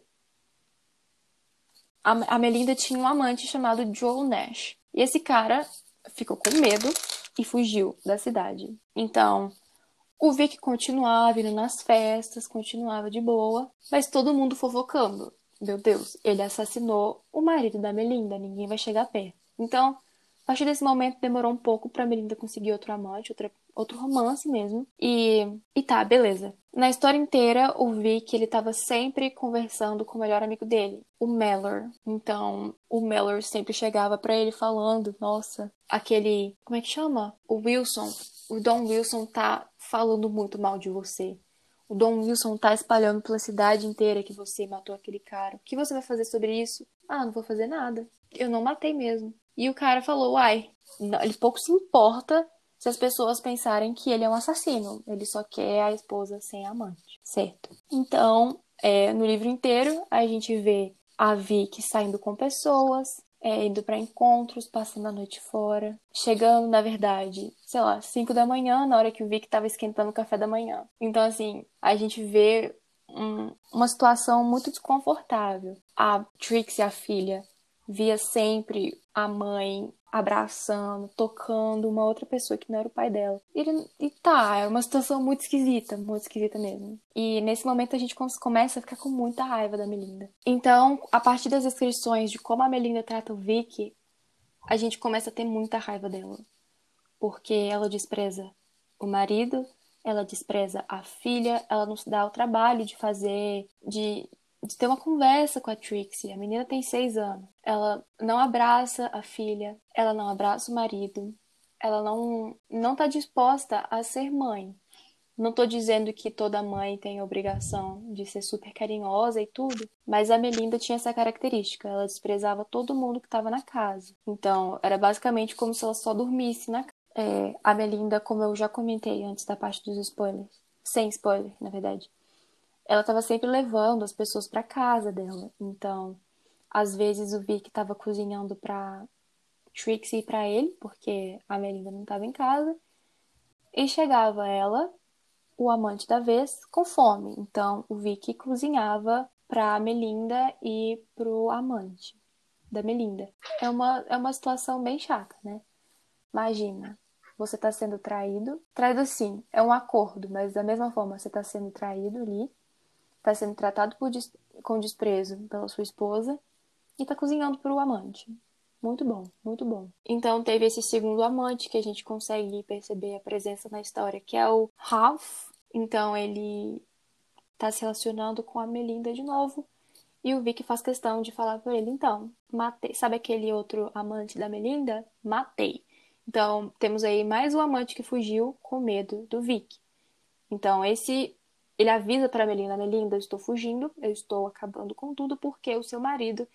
a, Melinda tinha um amante chamado Joel Nash. E esse cara ficou com medo e fugiu da cidade. Então, o Vic continuava indo nas festas, continuava de boa, mas todo mundo fofocando. Meu Deus, ele assassinou o marido da Melinda, ninguém vai chegar perto. Então, a partir desse momento demorou um pouco pra Melinda conseguir outro amante, outra outro romance mesmo. E, e tá, beleza. Na história inteira, o Vic, ele tava sempre conversando com o melhor amigo dele, o Mellor. Então, o Mellor sempre chegava para ele falando, nossa, aquele, como é que chama? O Wilson, o Don Wilson tá falando muito mal de você. O Don Wilson tá espalhando pela cidade inteira que você matou aquele cara. O que você vai fazer sobre isso? Ah, não vou fazer nada. Eu não matei mesmo. E o cara falou, uai, ele pouco se importa se as pessoas pensarem que ele é um assassino. Ele só quer a esposa sem amante, certo? Então, é, no livro inteiro, a gente vê a Vicky saindo com pessoas, é, indo para encontros, passando a noite fora, chegando, na verdade, sei lá, 5 da manhã, na hora que o Vic estava esquentando o café da manhã. Então, assim, a gente vê um, uma situação muito desconfortável. A Trixie, a filha, via sempre a mãe abraçando, tocando uma outra pessoa que não era o pai dela. E, ele, e tá, era uma situação muito esquisita, muito esquisita mesmo. E nesse momento a gente começa a ficar com muita raiva da Melinda. Então, a partir das descrições de como a Melinda trata o Vicky, a gente começa a ter muita raiva dela. Porque ela despreza o marido, ela despreza a filha, ela não se dá o trabalho de fazer, de, de ter uma conversa com a Trixie. A menina tem seis anos. Ela não abraça a filha, ela não abraça o marido, ela não não está disposta a ser mãe. Não estou dizendo que toda mãe tem obrigação de ser super carinhosa e tudo, mas a Melinda tinha essa característica. Ela desprezava todo mundo que estava na casa. Então, era basicamente como se ela só dormisse na casa. É, a Melinda, como eu já comentei antes da parte dos spoilers, sem spoiler, na verdade, ela estava sempre levando as pessoas para casa dela. Então, às vezes o Vic estava cozinhando para Trixie e para ele, porque a Melinda não estava em casa. E chegava ela, o amante da vez, com fome. Então, o Vic cozinhava para Melinda e pro amante da Melinda. É uma, é uma situação bem chata, né? Imagina. você está sendo traído. Traído sim, é um acordo, mas da mesma forma você está sendo traído ali, está sendo tratado des com desprezo pela sua esposa e está cozinhando para o amante. Muito bom, muito bom. Então teve esse segundo amante que a gente consegue perceber a presença na história, que é o Ralph. Então ele tá se relacionando com a Melinda de novo. E o Vic faz questão de falar para ele, então, matei. Sabe aquele outro amante da Melinda? Matei. Então, temos aí mais um amante que fugiu com medo do Vic. Então, esse ele avisa para Melinda, Melinda, eu estou fugindo, eu estou acabando com tudo porque o seu marido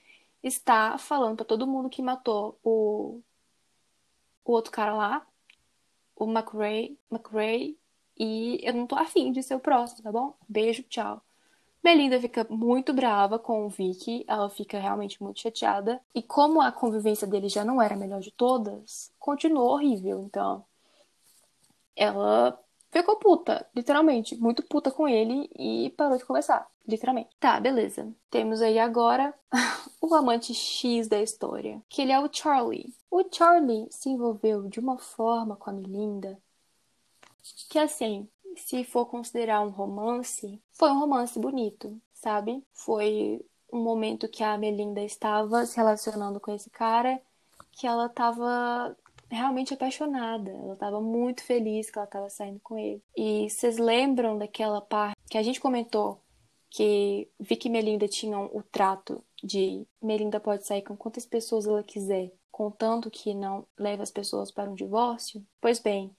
está falando para todo mundo que matou o o outro cara lá, o McRae, McRae, e eu não tô afim de ser o próximo, tá bom? Beijo, tchau. Melinda fica muito brava com o Vicky, ela fica realmente muito chateada. E como a convivência dele já não era a melhor de todas, continuou horrível. Então, ela ficou puta, literalmente, muito puta com ele e parou de conversar, literalmente. Tá, beleza. Temos aí agora o amante X da história, que ele é o Charlie. O Charlie se envolveu de uma forma com a Melinda que assim, se for considerar um romance, foi um romance bonito, sabe? Foi um momento que a Melinda estava se relacionando com esse cara, que ela estava realmente apaixonada. Ela estava muito feliz que ela estava saindo com ele. E vocês lembram daquela parte que a gente comentou que Vicky e Melinda tinham o trato de Melinda pode sair com quantas pessoas ela quiser, contanto que não leve as pessoas para um divórcio? Pois bem,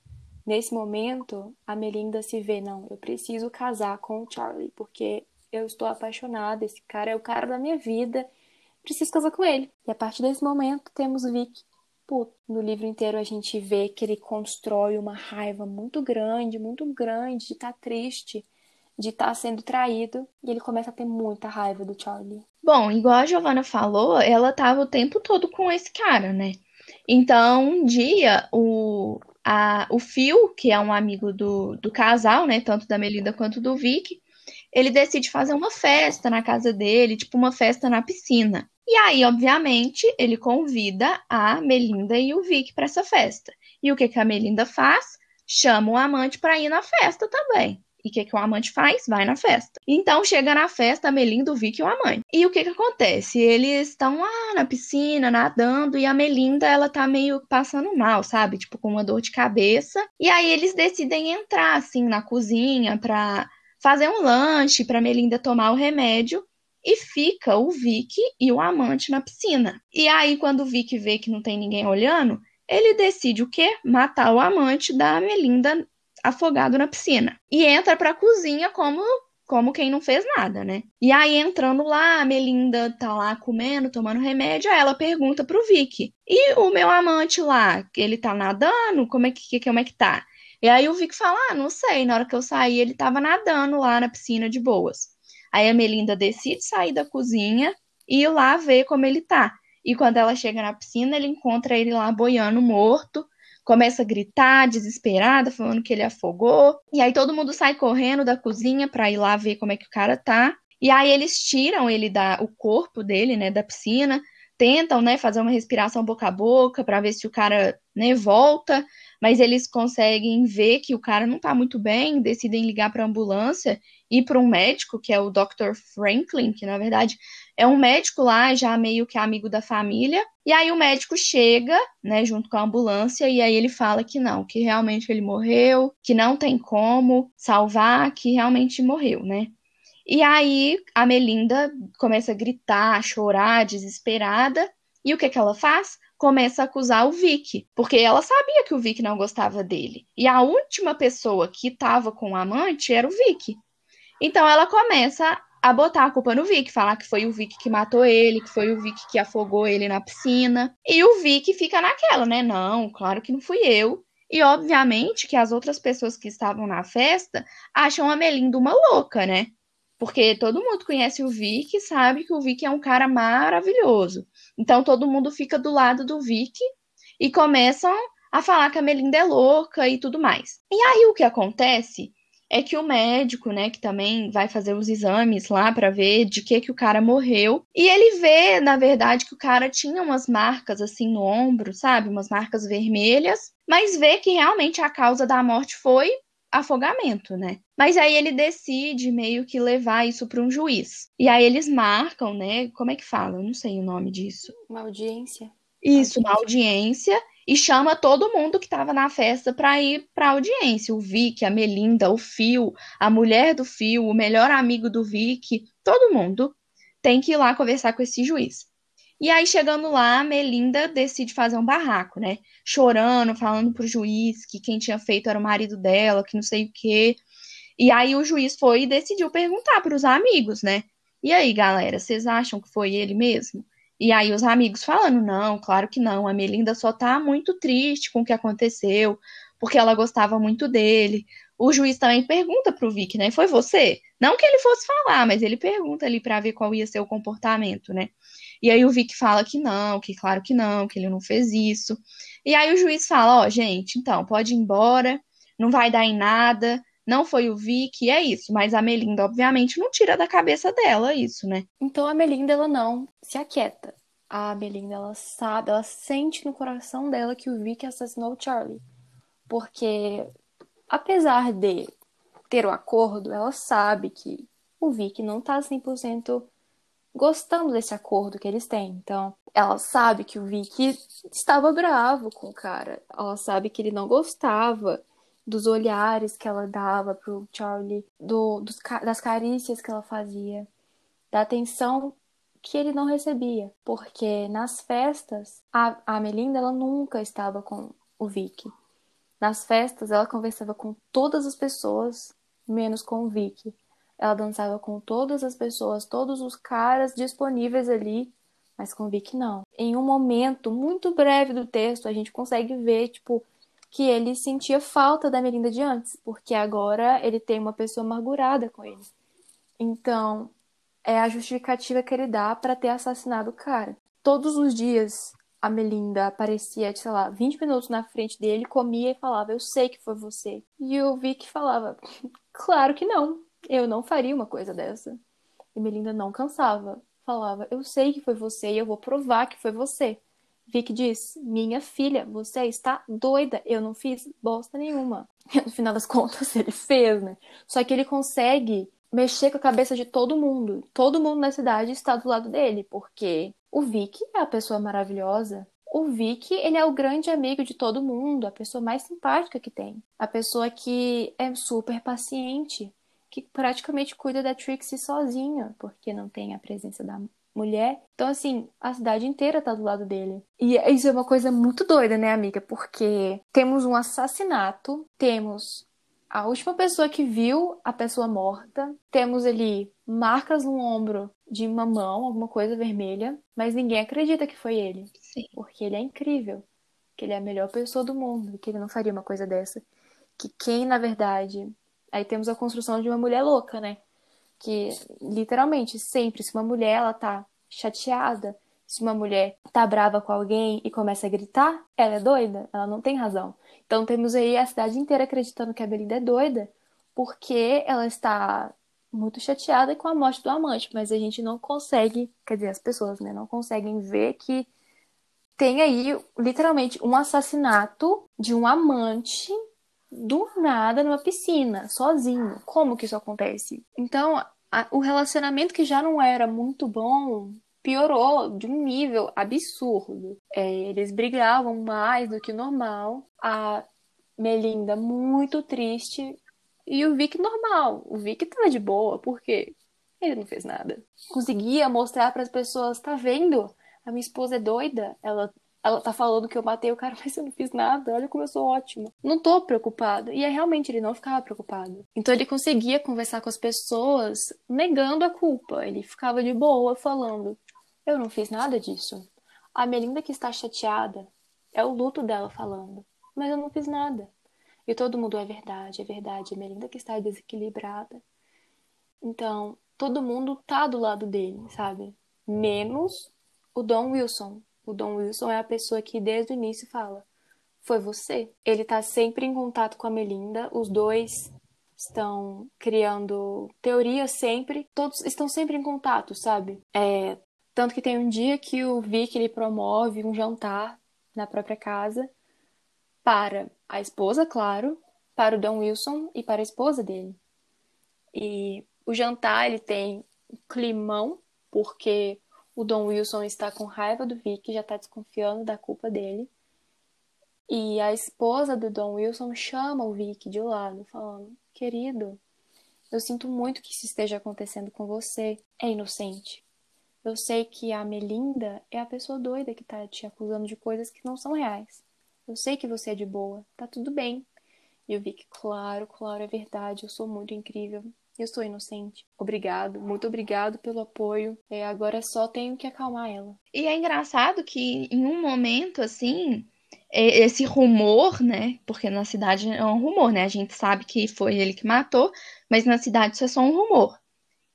Nesse momento, a Melinda se vê, não, eu preciso casar com o Charlie, porque eu estou apaixonada, esse cara é o cara da minha vida, preciso casar com ele. E a partir desse momento, temos Vic. Puto. No livro inteiro a gente vê que ele constrói uma raiva muito grande, muito grande, de estar tá triste, de estar tá sendo traído, e ele começa a ter muita raiva do Charlie. Bom, igual a Giovanna falou, ela tava o tempo todo com esse cara, né? Então, um dia, o, a, o Phil, que é um amigo do, do casal, né, tanto da Melinda quanto do Vic, ele decide fazer uma festa na casa dele, tipo uma festa na piscina. E aí, obviamente, ele convida a Melinda e o Vic para essa festa. E o que, que a Melinda faz? Chama o amante para ir na festa também. E o que, que o amante faz? Vai na festa. Então chega na festa a Melinda, o Vic e o amante. E o que, que acontece? Eles estão lá na piscina, nadando, e a Melinda, ela tá meio passando mal, sabe? Tipo, com uma dor de cabeça. E aí eles decidem entrar, assim, na cozinha pra fazer um lanche, pra Melinda tomar o remédio. E fica o Vic e o amante na piscina. E aí, quando o Vic vê que não tem ninguém olhando, ele decide o quê? Matar o amante da Melinda afogado na piscina. E entra pra cozinha como como quem não fez nada, né? E aí, entrando lá, a Melinda tá lá comendo, tomando remédio, aí ela pergunta pro Vic: E o meu amante lá, ele tá nadando? Como é que, como é que tá? E aí o Vic fala: Ah, não sei. Na hora que eu saí, ele tava nadando lá na piscina de boas. Aí a Melinda decide sair da cozinha e ir lá ver como ele tá. E quando ela chega na piscina, ele encontra ele lá boiando morto, começa a gritar, desesperada, falando que ele afogou. E aí todo mundo sai correndo da cozinha para ir lá ver como é que o cara tá. E aí eles tiram ele da o corpo dele, né, da piscina, tentam, né, fazer uma respiração boca a boca para ver se o cara, né, volta, mas eles conseguem ver que o cara não tá muito bem, decidem ligar para ambulância e para um médico, que é o Dr. Franklin, que na verdade é um médico lá, já meio que amigo da família. E aí o médico chega, né, junto com a ambulância, e aí ele fala que não, que realmente ele morreu, que não tem como salvar, que realmente morreu, né? E aí a Melinda começa a gritar, a chorar, desesperada. E o que que ela faz? Começa a acusar o Vic, porque ela sabia que o Vic não gostava dele. E a última pessoa que estava com o amante era o Vic. Então ela começa a botar a culpa no Vic, falar que foi o Vic que matou ele, que foi o Vic que afogou ele na piscina. E o Vic fica naquela, né? Não, claro que não fui eu. E obviamente que as outras pessoas que estavam na festa acham a Melinda uma louca, né? Porque todo mundo conhece o Vic e sabe que o Vic é um cara maravilhoso. Então todo mundo fica do lado do Vic e começam a falar que a Melinda é louca e tudo mais. E aí o que acontece é que o médico, né, que também vai fazer os exames lá para ver de que que o cara morreu, e ele vê, na verdade, que o cara tinha umas marcas assim no ombro, sabe, umas marcas vermelhas, mas vê que realmente a causa da morte foi afogamento, né? Mas aí ele decide meio que levar isso para um juiz. E aí eles marcam, né? Como é que fala? Eu não sei o nome disso. Uma audiência. Isso, uma audiência e chama todo mundo que estava na festa para ir para audiência. O Vic, a Melinda, o Phil, a mulher do Phil, o melhor amigo do Vic, todo mundo tem que ir lá conversar com esse juiz. E aí, chegando lá, a Melinda decide fazer um barraco, né? Chorando, falando pro juiz que quem tinha feito era o marido dela, que não sei o quê. E aí o juiz foi e decidiu perguntar para os amigos, né? E aí, galera, vocês acham que foi ele mesmo? E aí os amigos falando, não, claro que não, a Melinda só tá muito triste com o que aconteceu, porque ela gostava muito dele. O juiz também pergunta pro Vic, né? Foi você? Não que ele fosse falar, mas ele pergunta ali para ver qual ia ser o comportamento, né? E aí o Vic fala que não, que claro que não, que ele não fez isso. E aí o juiz fala, ó, oh, gente, então, pode ir embora, não vai dar em nada, não foi o Vic, é isso. Mas a Melinda, obviamente, não tira da cabeça dela isso, né? Então a Melinda, ela não se aquieta. A Melinda, ela sabe, ela sente no coração dela que o Vic assassinou o Charlie. Porque, apesar de ter o um acordo, ela sabe que o Vic não tá 100% gostando desse acordo que eles têm. Então, ela sabe que o Vic estava bravo com o cara. Ela sabe que ele não gostava dos olhares que ela dava pro Charlie, do, dos, das carícias que ela fazia, da atenção que ele não recebia, porque nas festas a, a Melinda ela nunca estava com o Vic. Nas festas ela conversava com todas as pessoas, menos com o Vic. Ela dançava com todas as pessoas, todos os caras disponíveis ali, mas com Vic não. Em um momento muito breve do texto, a gente consegue ver, tipo, que ele sentia falta da Melinda de antes, porque agora ele tem uma pessoa amargurada com ele. Então, é a justificativa que ele dá para ter assassinado o cara. Todos os dias a Melinda aparecia, sei lá, 20 minutos na frente dele, comia e falava: Eu sei que foi você. E o Vic falava: Claro que não, eu não faria uma coisa dessa. E Melinda não cansava, falava: Eu sei que foi você e eu vou provar que foi você. Vic diz: Minha filha, você está doida. Eu não fiz bosta nenhuma. No final das contas, ele fez, né? Só que ele consegue mexer com a cabeça de todo mundo. Todo mundo na cidade está do lado dele, porque o Vic é a pessoa maravilhosa. O Vic, ele é o grande amigo de todo mundo, a pessoa mais simpática que tem. A pessoa que é super paciente, que praticamente cuida da Trixie sozinha, porque não tem a presença da mulher. Então, assim, a cidade inteira tá do lado dele. E isso é uma coisa muito doida, né, amiga? Porque temos um assassinato, temos a última pessoa que viu a pessoa morta, temos ali marcas no ombro de uma mão, alguma coisa vermelha, mas ninguém acredita que foi ele. Sim. Porque ele é incrível, que ele é a melhor pessoa do mundo, que ele não faria uma coisa dessa. Que quem, na verdade. Aí temos a construção de uma mulher louca, né? que literalmente sempre se uma mulher ela tá chateada, se uma mulher tá brava com alguém e começa a gritar, ela é doida, ela não tem razão. Então temos aí a cidade inteira acreditando que a Belinda é doida, porque ela está muito chateada com a morte do amante, mas a gente não consegue, quer dizer, as pessoas, né, não conseguem ver que tem aí literalmente um assassinato de um amante do nada numa piscina, sozinho. Como que isso acontece? Então, a, o relacionamento que já não era muito bom piorou de um nível absurdo. É, eles brigavam mais do que o normal. A Melinda muito triste e o Vic normal. O Vic tava de boa, porque ele não fez nada. Conseguia mostrar para as pessoas, tá vendo? A minha esposa é doida, ela ela tá falando que eu matei o cara, mas eu não fiz nada. Olha como eu sou ótimo. Não tô preocupado. E é realmente ele não ficava preocupado. Então ele conseguia conversar com as pessoas negando a culpa. Ele ficava de boa falando: Eu não fiz nada disso. A Melinda que está chateada é o luto dela falando. Mas eu não fiz nada. E todo mundo é verdade, é verdade. A Melinda que está desequilibrada. Então, todo mundo tá do lado dele, sabe? Menos o Don Wilson, o Don Wilson é a pessoa que desde o início fala: Foi você. Ele tá sempre em contato com a Melinda, os dois estão criando teorias sempre, todos estão sempre em contato, sabe? É, tanto que tem um dia que o Vic ele promove um jantar na própria casa para a esposa, claro, para o Don Wilson e para a esposa dele. E o jantar ele tem um climão, porque o Don Wilson está com raiva do Vic, já está desconfiando da culpa dele. E a esposa do Don Wilson chama o Vic de lado, falando: Querido, eu sinto muito que isso esteja acontecendo com você. É inocente. Eu sei que a Melinda é a pessoa doida que tá te acusando de coisas que não são reais. Eu sei que você é de boa. Tá tudo bem. E eu vi que, claro, claro, é verdade. Eu sou muito incrível. Eu sou inocente. Obrigado, muito obrigado pelo apoio. É, agora só tenho que acalmar ela. E é engraçado que em um momento assim, esse rumor, né? Porque na cidade é um rumor, né? A gente sabe que foi ele que matou, mas na cidade isso é só um rumor.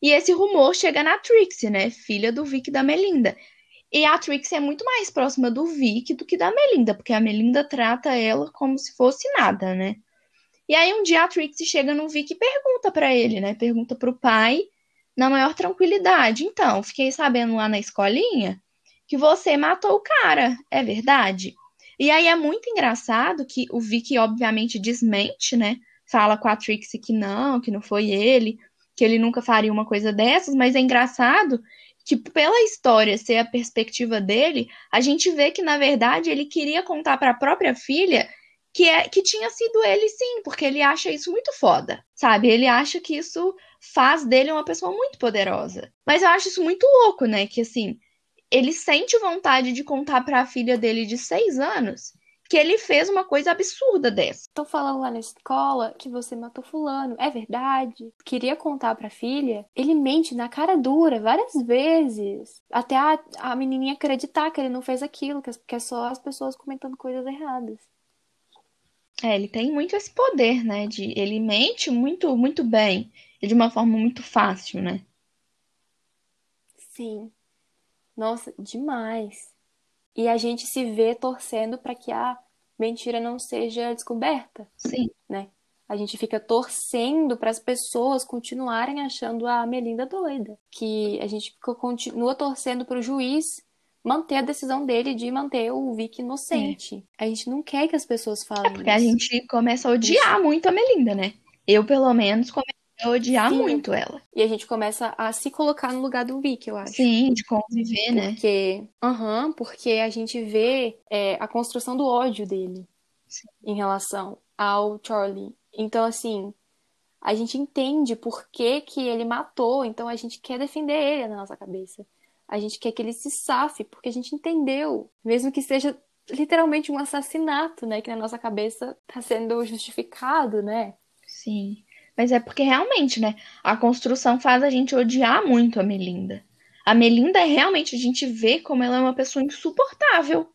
E esse rumor chega na Trixie, né? Filha do Vic e da Melinda. E a Trixie é muito mais próxima do Vic do que da Melinda, porque a Melinda trata ela como se fosse nada, né? E aí um dia a Trixie chega no Vic e pergunta para ele, né? Pergunta pro pai na maior tranquilidade. Então, fiquei sabendo lá na escolinha que você matou o cara, é verdade? E aí é muito engraçado que o Vic obviamente desmente, né? Fala com a Trixie que não, que não foi ele que ele nunca faria uma coisa dessas, mas é engraçado que pela história ser a perspectiva dele, a gente vê que na verdade ele queria contar para a própria filha que é que tinha sido ele sim, porque ele acha isso muito foda, sabe? Ele acha que isso faz dele uma pessoa muito poderosa. Mas eu acho isso muito louco, né? Que assim, ele sente vontade de contar para a filha dele de seis anos que ele fez uma coisa absurda dessa. Estão falando lá na escola que você matou fulano. É verdade? Queria contar pra filha. Ele mente na cara dura várias vezes. Até a, a menininha acreditar que ele não fez aquilo, que é só as pessoas comentando coisas erradas. É, ele tem muito esse poder, né? De, ele mente muito, muito bem. E de uma forma muito fácil, né? Sim. Nossa, demais. E a gente se vê torcendo para que a mentira não seja descoberta. Sim. Né? A gente fica torcendo para as pessoas continuarem achando a Melinda doida. Que a gente continua torcendo para o juiz manter a decisão dele de manter o Vic inocente. É. A gente não quer que as pessoas falem. É porque isso. a gente começa a odiar isso. muito a Melinda, né? Eu, pelo menos, comecei a odiar Sim. muito ela. E a gente começa a se colocar no lugar do Vic, eu acho. Sim, de conviver, né? Porque, uhum, porque a gente vê é, a construção do ódio dele Sim. em relação ao Charlie. Então, assim, a gente entende por que, que ele matou, então a gente quer defender ele na nossa cabeça. A gente quer que ele se safe, porque a gente entendeu, mesmo que seja literalmente um assassinato, né, que na nossa cabeça está sendo justificado, né? Sim. Mas é porque realmente, né? A construção faz a gente odiar muito a Melinda. A Melinda é realmente, a gente vê como ela é uma pessoa insuportável.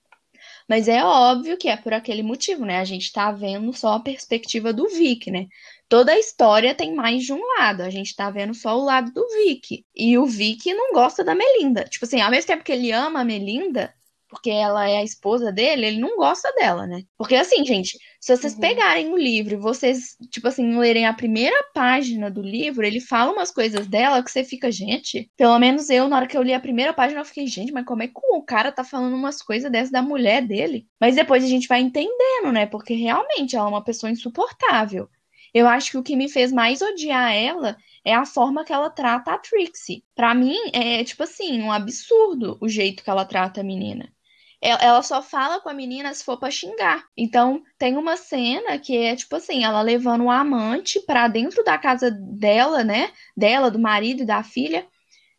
Mas é óbvio que é por aquele motivo, né? A gente tá vendo só a perspectiva do Vic, né? Toda a história tem mais de um lado. A gente tá vendo só o lado do Vic. E o Vic não gosta da Melinda. Tipo assim, ao mesmo tempo que ele ama a Melinda, porque ela é a esposa dele, ele não gosta dela, né? Porque assim, gente, se vocês uhum. pegarem o livro e vocês, tipo assim, lerem a primeira página do livro, ele fala umas coisas dela que você fica, gente. Pelo menos eu, na hora que eu li a primeira página, eu fiquei, gente, mas como é que o cara tá falando umas coisas dessas da mulher dele? Mas depois a gente vai entendendo, né? Porque realmente ela é uma pessoa insuportável. Eu acho que o que me fez mais odiar ela é a forma que ela trata a Trixie. Para mim, é tipo assim, um absurdo o jeito que ela trata a menina ela só fala com a menina se for pra xingar. Então, tem uma cena que é tipo assim, ela levando o amante pra dentro da casa dela, né? Dela, do marido e da filha.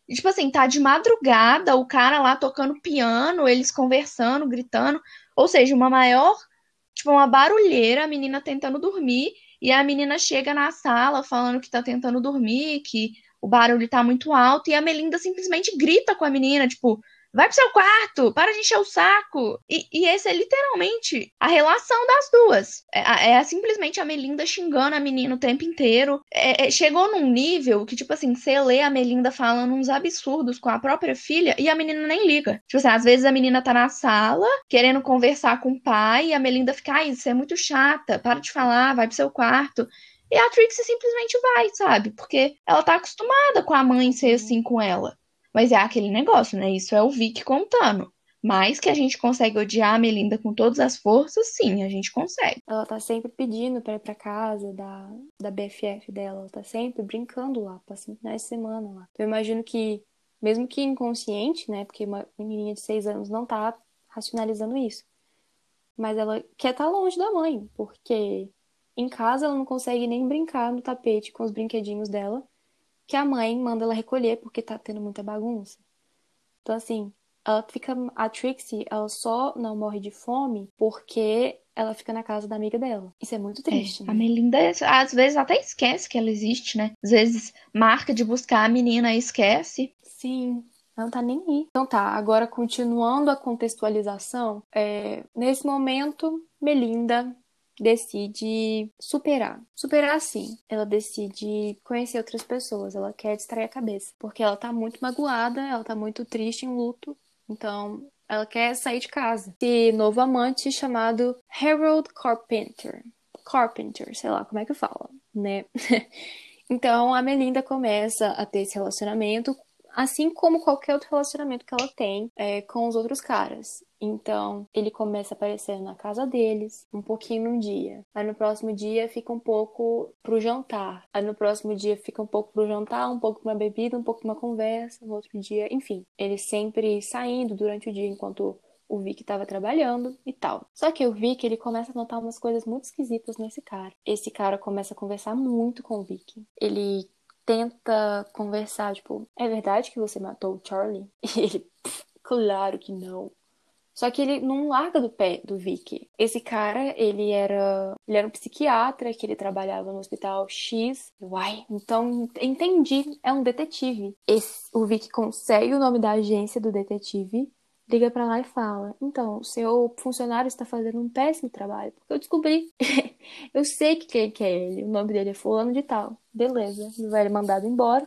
E, tipo assim, tá de madrugada, o cara lá tocando piano, eles conversando, gritando. Ou seja, uma maior, tipo, uma barulheira, a menina tentando dormir. E a menina chega na sala falando que tá tentando dormir, que o barulho tá muito alto. E a Melinda simplesmente grita com a menina, tipo, vai pro seu quarto, para de encher o saco. E, e esse é literalmente a relação das duas. É, é simplesmente a Melinda xingando a menina o tempo inteiro. É, é, chegou num nível que, tipo assim, você lê a Melinda falando uns absurdos com a própria filha e a menina nem liga. Tipo assim, às vezes a menina tá na sala querendo conversar com o pai e a Melinda fica, ai, isso é muito chata, para de falar, vai pro seu quarto. E a Trixie simplesmente vai, sabe? Porque ela tá acostumada com a mãe ser assim com ela. Mas é aquele negócio, né? Isso é o Vic contando. Mas que a gente consegue odiar a Melinda com todas as forças, sim, a gente consegue. Ela tá sempre pedindo pra ir pra casa da, da BFF dela. Ela tá sempre brincando lá, passando finais de semana lá. Eu imagino que, mesmo que inconsciente, né? Porque uma menininha de seis anos não tá racionalizando isso. Mas ela quer estar tá longe da mãe, porque em casa ela não consegue nem brincar no tapete com os brinquedinhos dela que a mãe manda ela recolher porque tá tendo muita bagunça. Então, assim, ela fica. A Trixie, ela só não morre de fome porque ela fica na casa da amiga dela. Isso é muito triste. É, né? A Melinda, às vezes, até esquece que ela existe, né? Às vezes, marca de buscar a menina e esquece. Sim. Ela não tá nem aí. Então tá, agora continuando a contextualização, é, nesse momento, Melinda decide superar. Superar sim. Ela decide conhecer outras pessoas, ela quer distrair a cabeça, porque ela tá muito magoada, ela tá muito triste em luto. Então, ela quer sair de casa. Esse novo amante chamado Harold Carpenter. Carpenter, sei lá como é que fala, né? então a Melinda começa a ter esse relacionamento assim como qualquer outro relacionamento que ela tem é, com os outros caras. Então, ele começa a aparecer na casa deles, um pouquinho num dia. Aí no próximo dia fica um pouco pro jantar. Aí no próximo dia fica um pouco pro jantar, um pouco pra uma bebida, um pouco pra uma conversa. No outro dia, enfim. Ele sempre saindo durante o dia enquanto o Vic estava trabalhando e tal. Só que o Vic, ele começa a notar umas coisas muito esquisitas nesse cara. Esse cara começa a conversar muito com o Vic. Ele tenta conversar, tipo, é verdade que você matou o Charlie? E ele, claro que não. Só que ele não larga do pé do Vic. Esse cara, ele era, ele era um psiquiatra que ele trabalhava no hospital X. Uai, então entendi, é um detetive. Esse, o Vic consegue o nome da agência do detetive liga para lá e fala: Então, o seu funcionário está fazendo um péssimo trabalho, porque eu descobri. eu sei que quem que é ele, o nome dele é Fulano de Tal. Beleza, ele vai mandado embora,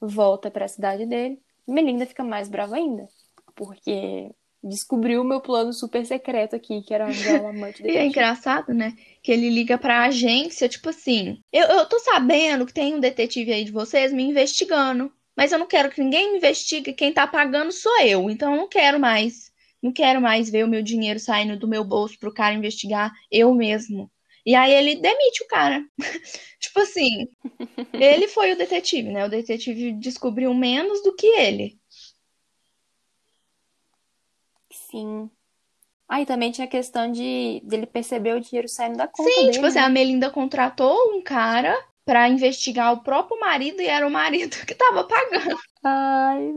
volta para a cidade dele. Melinda fica mais brava ainda, porque descobriu o meu plano super secreto aqui, que era um amante dele. e é engraçado, né? Que ele liga pra agência, tipo assim: eu, eu tô sabendo que tem um detetive aí de vocês me investigando mas eu não quero que ninguém me investigue, quem tá pagando sou eu, então eu não quero mais, não quero mais ver o meu dinheiro saindo do meu bolso pro cara investigar eu mesmo. E aí ele demite o cara. tipo assim, ele foi o detetive, né? O detetive descobriu menos do que ele. Sim. Ah, e também tinha a questão de dele perceber o dinheiro saindo da conta Sim, dele, tipo assim, né? a Melinda contratou um cara para investigar o próprio marido e era o marido que tava pagando. Ai.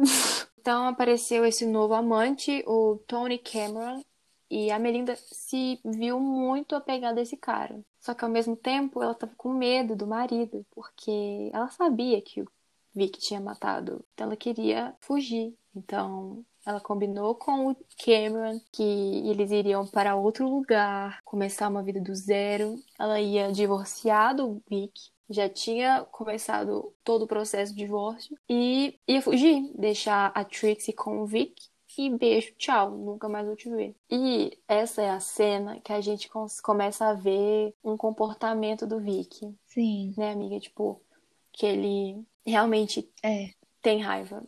Então apareceu esse novo amante, o Tony Cameron, e a Melinda se viu muito apegada a esse cara. Só que ao mesmo tempo ela tava com medo do marido, porque ela sabia que o Vic tinha matado. Então ela queria fugir. Então ela combinou com o Cameron que eles iriam para outro lugar, começar uma vida do zero. Ela ia divorciar do Vic já tinha começado todo o processo de divórcio e ia fugir, deixar a Trixie com o Vic e beijo, tchau, nunca mais vou te ver. E essa é a cena que a gente começa a ver um comportamento do Vic. Sim. Né, amiga? Tipo, que ele realmente é. tem raiva.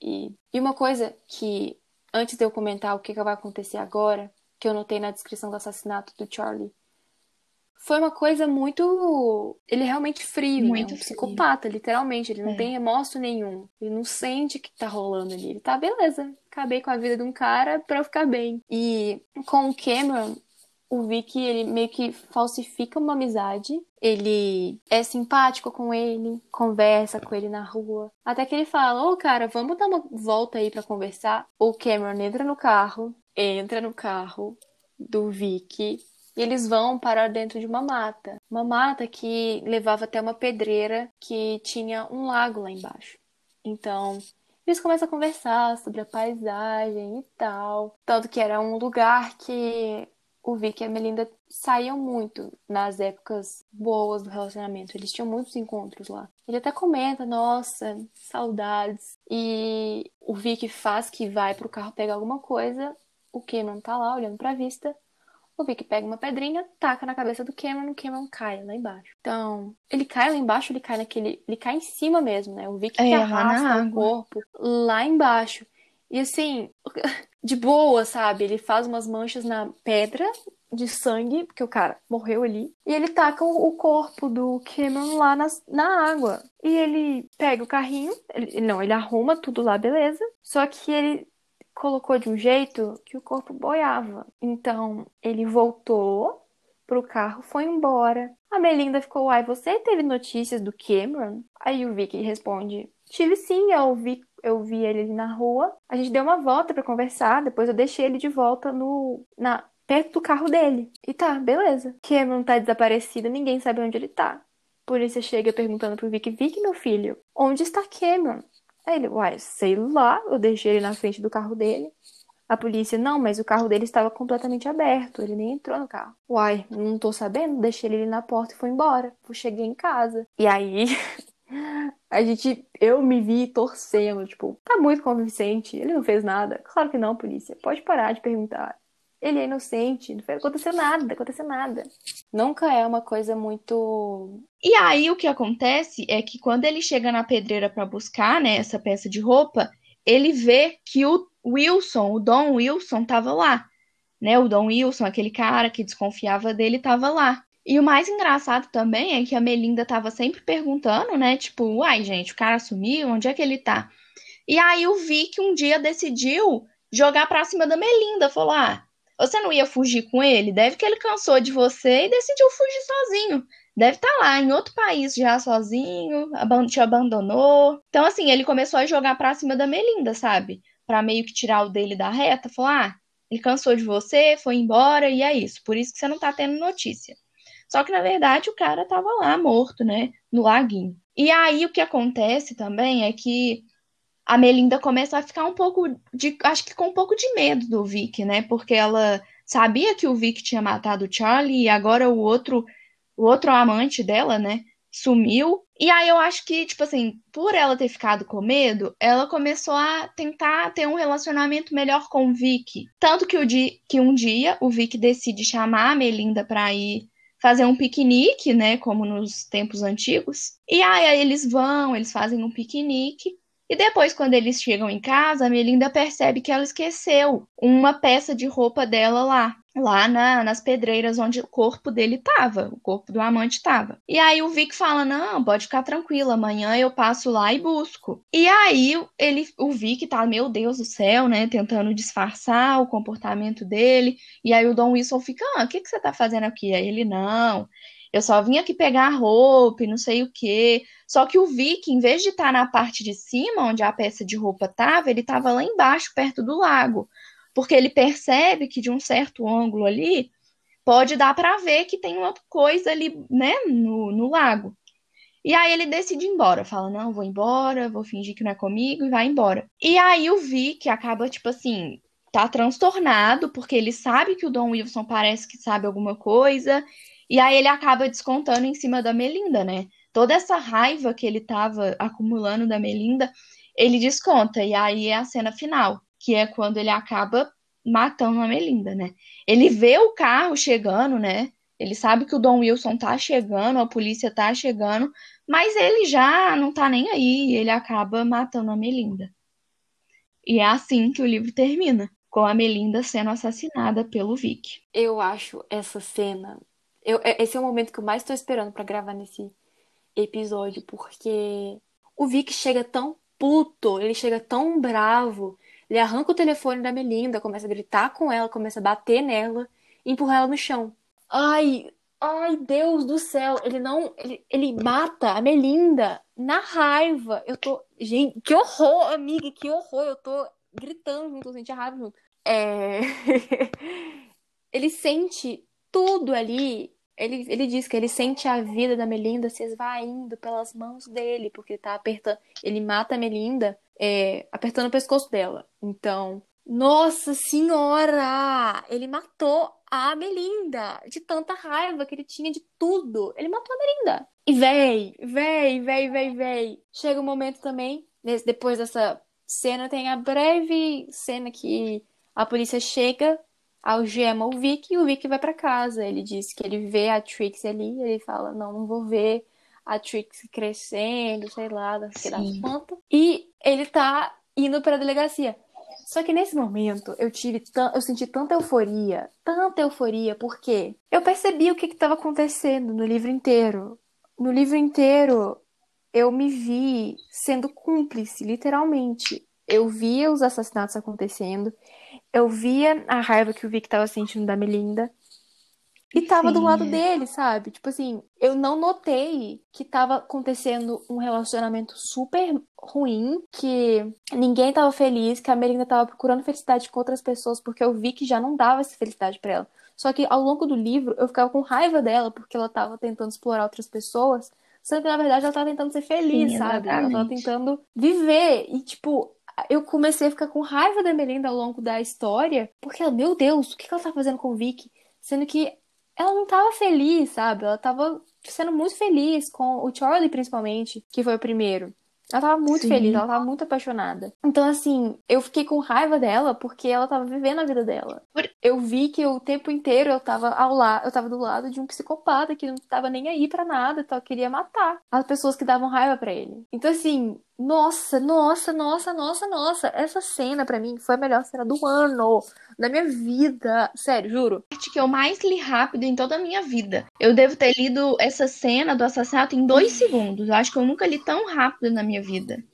E, e uma coisa que, antes de eu comentar o que, que vai acontecer agora, que eu notei na descrição do assassinato do Charlie, foi uma coisa muito. Ele é realmente frio, muito né? um frio. psicopata, literalmente. Ele não é. tem remorso nenhum. Ele não sente o que tá rolando ali. Ele tá, beleza, acabei com a vida de um cara pra eu ficar bem. E com o Cameron, o Vicky, ele meio que falsifica uma amizade. Ele é simpático com ele, conversa com ele na rua. Até que ele fala: Ô, oh, cara, vamos dar uma volta aí para conversar. O Cameron entra no carro, entra no carro do Vicky e eles vão parar dentro de uma mata. Uma mata que levava até uma pedreira que tinha um lago lá embaixo. Então, Eles começam a conversar sobre a paisagem e tal. Tanto que era um lugar que o Vic e a Melinda saíam muito nas épocas boas do relacionamento. Eles tinham muitos encontros lá. Ele até comenta, nossa, saudades. E o Vic faz que vai pro carro pegar alguma coisa. O Cameron tá lá olhando pra vista. O Vic pega uma pedrinha, taca na cabeça do Cameron, o Cameron cai lá embaixo. Então, ele cai lá embaixo, ele cai naquele. Ele cai em cima mesmo, né? O Vic que É, arrasta na o corpo lá embaixo. E assim, de boa, sabe? Ele faz umas manchas na pedra de sangue, porque o cara morreu ali. E ele taca o, corpo do Cameron lá nas- na água. E ele pega o carrinho, ele- não, ele arruma tudo lá, beleza. Só que ele colocou de um jeito que o corpo boiava. Então, ele voltou pro carro, foi embora. A Melinda ficou, uai, você teve notícias do Cameron? Aí o Vicky responde, tive sim, eu vi, eu vi ele ali na rua. A gente deu uma volta pra conversar, depois eu deixei ele de volta no, na, perto do carro dele. E tá, beleza. Cameron tá desaparecido, ninguém sabe onde ele tá. Polícia chega perguntando pro Vic, Vic, meu filho, onde está Cameron? Aí ele, uai, sei lá, eu deixei ele na frente do carro dele. A polícia, não, mas o carro dele estava completamente aberto, ele nem entrou no carro. Uai, não tô sabendo, deixei ele na porta e fui embora. Eu cheguei em casa. E aí, a gente, eu me vi torcendo, tipo, tá muito convincente, ele não fez nada. Claro que não, polícia, pode parar de perguntar. Ele é inocente, não aconteceu nada, não aconteceu nada. Nunca é uma coisa muito. E aí o que acontece é que quando ele chega na pedreira para buscar, né, essa peça de roupa, ele vê que o Wilson, o Don Wilson, tava lá, né? O Don Wilson, aquele cara que desconfiava dele, tava lá. E o mais engraçado também é que a Melinda tava sempre perguntando, né? Tipo, uai, gente, o cara sumiu, onde é que ele tá? E aí o Vic um dia decidiu jogar pra cima da Melinda, falou: "Ah, você não ia fugir com ele? Deve que ele cansou de você e decidiu fugir sozinho. Deve estar lá em outro país já sozinho, te abandonou. Então, assim, ele começou a jogar pra cima da Melinda, sabe? Pra meio que tirar o dele da reta. Falou: ah, ele cansou de você, foi embora e é isso. Por isso que você não tá tendo notícia. Só que, na verdade, o cara tava lá morto, né? No laguinho. E aí, o que acontece também é que a Melinda começa a ficar um pouco de. Acho que com um pouco de medo do Vic, né? Porque ela sabia que o Vic tinha matado o Charlie e agora o outro, o outro amante dela, né? Sumiu. E aí eu acho que, tipo assim, por ela ter ficado com medo, ela começou a tentar ter um relacionamento melhor com o Vic. Tanto que, o di que um dia o Vic decide chamar a Melinda pra ir fazer um piquenique, né? Como nos tempos antigos. E aí, aí eles vão, eles fazem um piquenique. E depois, quando eles chegam em casa, a Melinda percebe que ela esqueceu uma peça de roupa dela lá, lá na- nas pedreiras onde o corpo dele tava, o corpo do amante tava. E aí o Vic fala: Não, pode ficar tranquila, amanhã eu passo lá e busco. E aí ele, o Vic tá, meu Deus do céu, né, tentando disfarçar o comportamento dele. E aí o Don Wilson fica: Ah, o que, que você tá fazendo aqui? Aí ele: Não. Eu só vim aqui pegar a roupa e não sei o quê. Só que o Vic, em vez de estar na parte de cima, onde a peça de roupa estava, ele estava lá embaixo, perto do lago. Porque ele percebe que de um certo ângulo ali pode dar para ver que tem uma coisa ali, né, no, no lago. E aí ele decide ir embora, fala: "Não, vou embora, vou fingir que não é comigo" e vai embora. E aí o Vic acaba tipo assim, tá transtornado porque ele sabe que o Don Wilson parece que sabe alguma coisa, e aí ele acaba descontando em cima da Melinda, né? Toda essa raiva que ele tava acumulando da Melinda, ele desconta. E aí é a cena final, que é quando ele acaba matando a Melinda, né? Ele vê o carro chegando, né? Ele sabe que o Don Wilson tá chegando, a polícia tá chegando, mas ele já não tá nem aí, ele acaba matando a Melinda. E é assim que o livro termina, com a Melinda sendo assassinada pelo Vic. Eu acho essa cena. Eu, é- esse é o momento que eu mais tô esperando pra gravar nesse episódio, porque o Vic chega tão puto, ele chega tão bravo, ele arranca o telefone da Melinda, começa a gritar com ela, começa a bater nela e empurrar ela no chão. Ai, ai, Deus do céu, ele não, ele, ele mata a Melinda na raiva. Eu tô, gente, que horror, amiga, que horror, eu tô gritando junto, eu a raiva junto. É... ele sente tudo ali. Ele, ele diz que ele sente a vida da Melinda se esvaindo pelas mãos dele, porque ele tá apertando. Ele mata a Melinda é, apertando o pescoço dela. Então, nossa senhora! Ele matou a Melinda de tanta raiva que ele tinha de tudo. Ele matou a Melinda. E véi, véi, véi, véi, véi. Chega um momento também, depois dessa cena, tem a breve cena que a polícia chega, algema o Vic e o Vic vai para casa. Ele diz que ele vê a Trix ali, ele fala: Não, não vou ver a Trix crescendo, sei lá, que das quantas. E ele tá indo pra delegacia. Só que nesse momento eu tive eu senti tanta euforia, tanta euforia, porque eu percebi o que estava acontecendo no livro inteiro. No livro inteiro eu me vi sendo cúmplice, literalmente. Eu via os assassinatos acontecendo, eu via a raiva que o Vic estava sentindo da Melinda, e tava Sim. do lado dele, sabe? Tipo assim, eu não notei que tava acontecendo um relacionamento super ruim, que ninguém tava feliz, que a Melinda tava procurando felicidade com outras pessoas, porque eu vi que já não dava essa felicidade para ela. Só que ao longo do livro eu ficava com raiva dela, porque ela tava tentando explorar outras pessoas, sendo que na verdade ela tava tentando ser feliz, Sim, sabe? Ela tava tentando viver. E tipo, eu comecei a ficar com raiva da Melinda ao longo da história, porque ela, meu Deus, o que ela tá fazendo com o Vic? Sendo que ela não tava feliz, sabe? Ela tava sendo muito feliz com o Charlie, principalmente, que foi o primeiro. Ela tava muito Sim. feliz, ela tava muito apaixonada. Então, assim, eu fiquei com raiva dela porque ela tava vivendo a vida dela. Eu vi que o tempo inteiro eu tava ao lado, eu tava do lado de um psicopata que não tava nem aí para nada, só queria matar as pessoas que davam raiva para ele. Então, assim, nossa, nossa, nossa, nossa, nossa. Essa cena para mim foi a melhor cena do ano, da minha vida. Sério, juro. A parte que eu mais li rápido em toda a minha vida. Eu devo ter lido essa cena do assassinato em dois segundos. Eu acho que eu nunca li tão rápido na minha vida.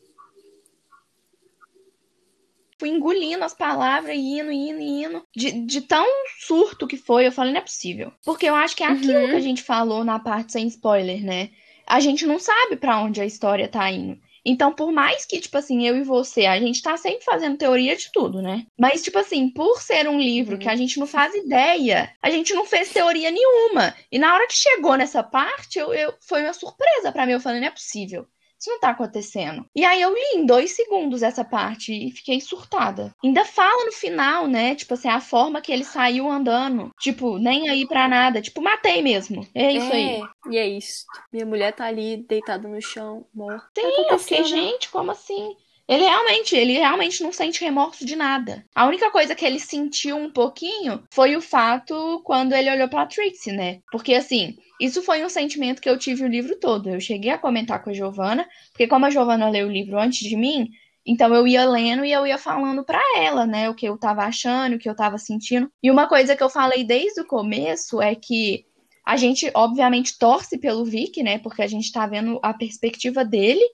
Fui engolindo as palavras, indo, indo, indo. De, de tão surto que foi, eu falei, não é possível. Porque eu acho que é aquilo uhum. que a gente falou na parte sem spoiler, né? A gente não sabe para onde a história tá indo. Então, por mais que, tipo assim, eu e você, a gente tá sempre fazendo teoria de tudo, né? Mas, tipo assim, por ser um livro que a gente não faz ideia, a gente não fez teoria nenhuma. E na hora que chegou nessa parte, eu, eu foi uma surpresa para mim. Eu falei, não é possível. Isso não tá acontecendo. E aí eu li em dois segundos essa parte e fiquei surtada. Ainda fala no final, né? Tipo assim, a forma que ele saiu andando. Tipo, nem aí pra nada. Tipo, matei mesmo. É isso é, aí. E é isso. Minha mulher tá ali deitada no chão, morta. Sim, eu fiquei, gente, como assim? Ele realmente, ele realmente não sente remorso de nada. A única coisa que ele sentiu um pouquinho foi o fato quando ele olhou pra Trixie, né? Porque assim, isso foi um sentimento que eu tive o livro todo. Eu cheguei a comentar com a Giovana, porque como a Giovana leu o livro antes de mim, então eu ia lendo e eu ia falando para ela, né, o que eu tava achando, o que eu tava sentindo. E uma coisa que eu falei desde o começo é que a gente obviamente torce pelo Vic, né, porque a gente tá vendo a perspectiva dele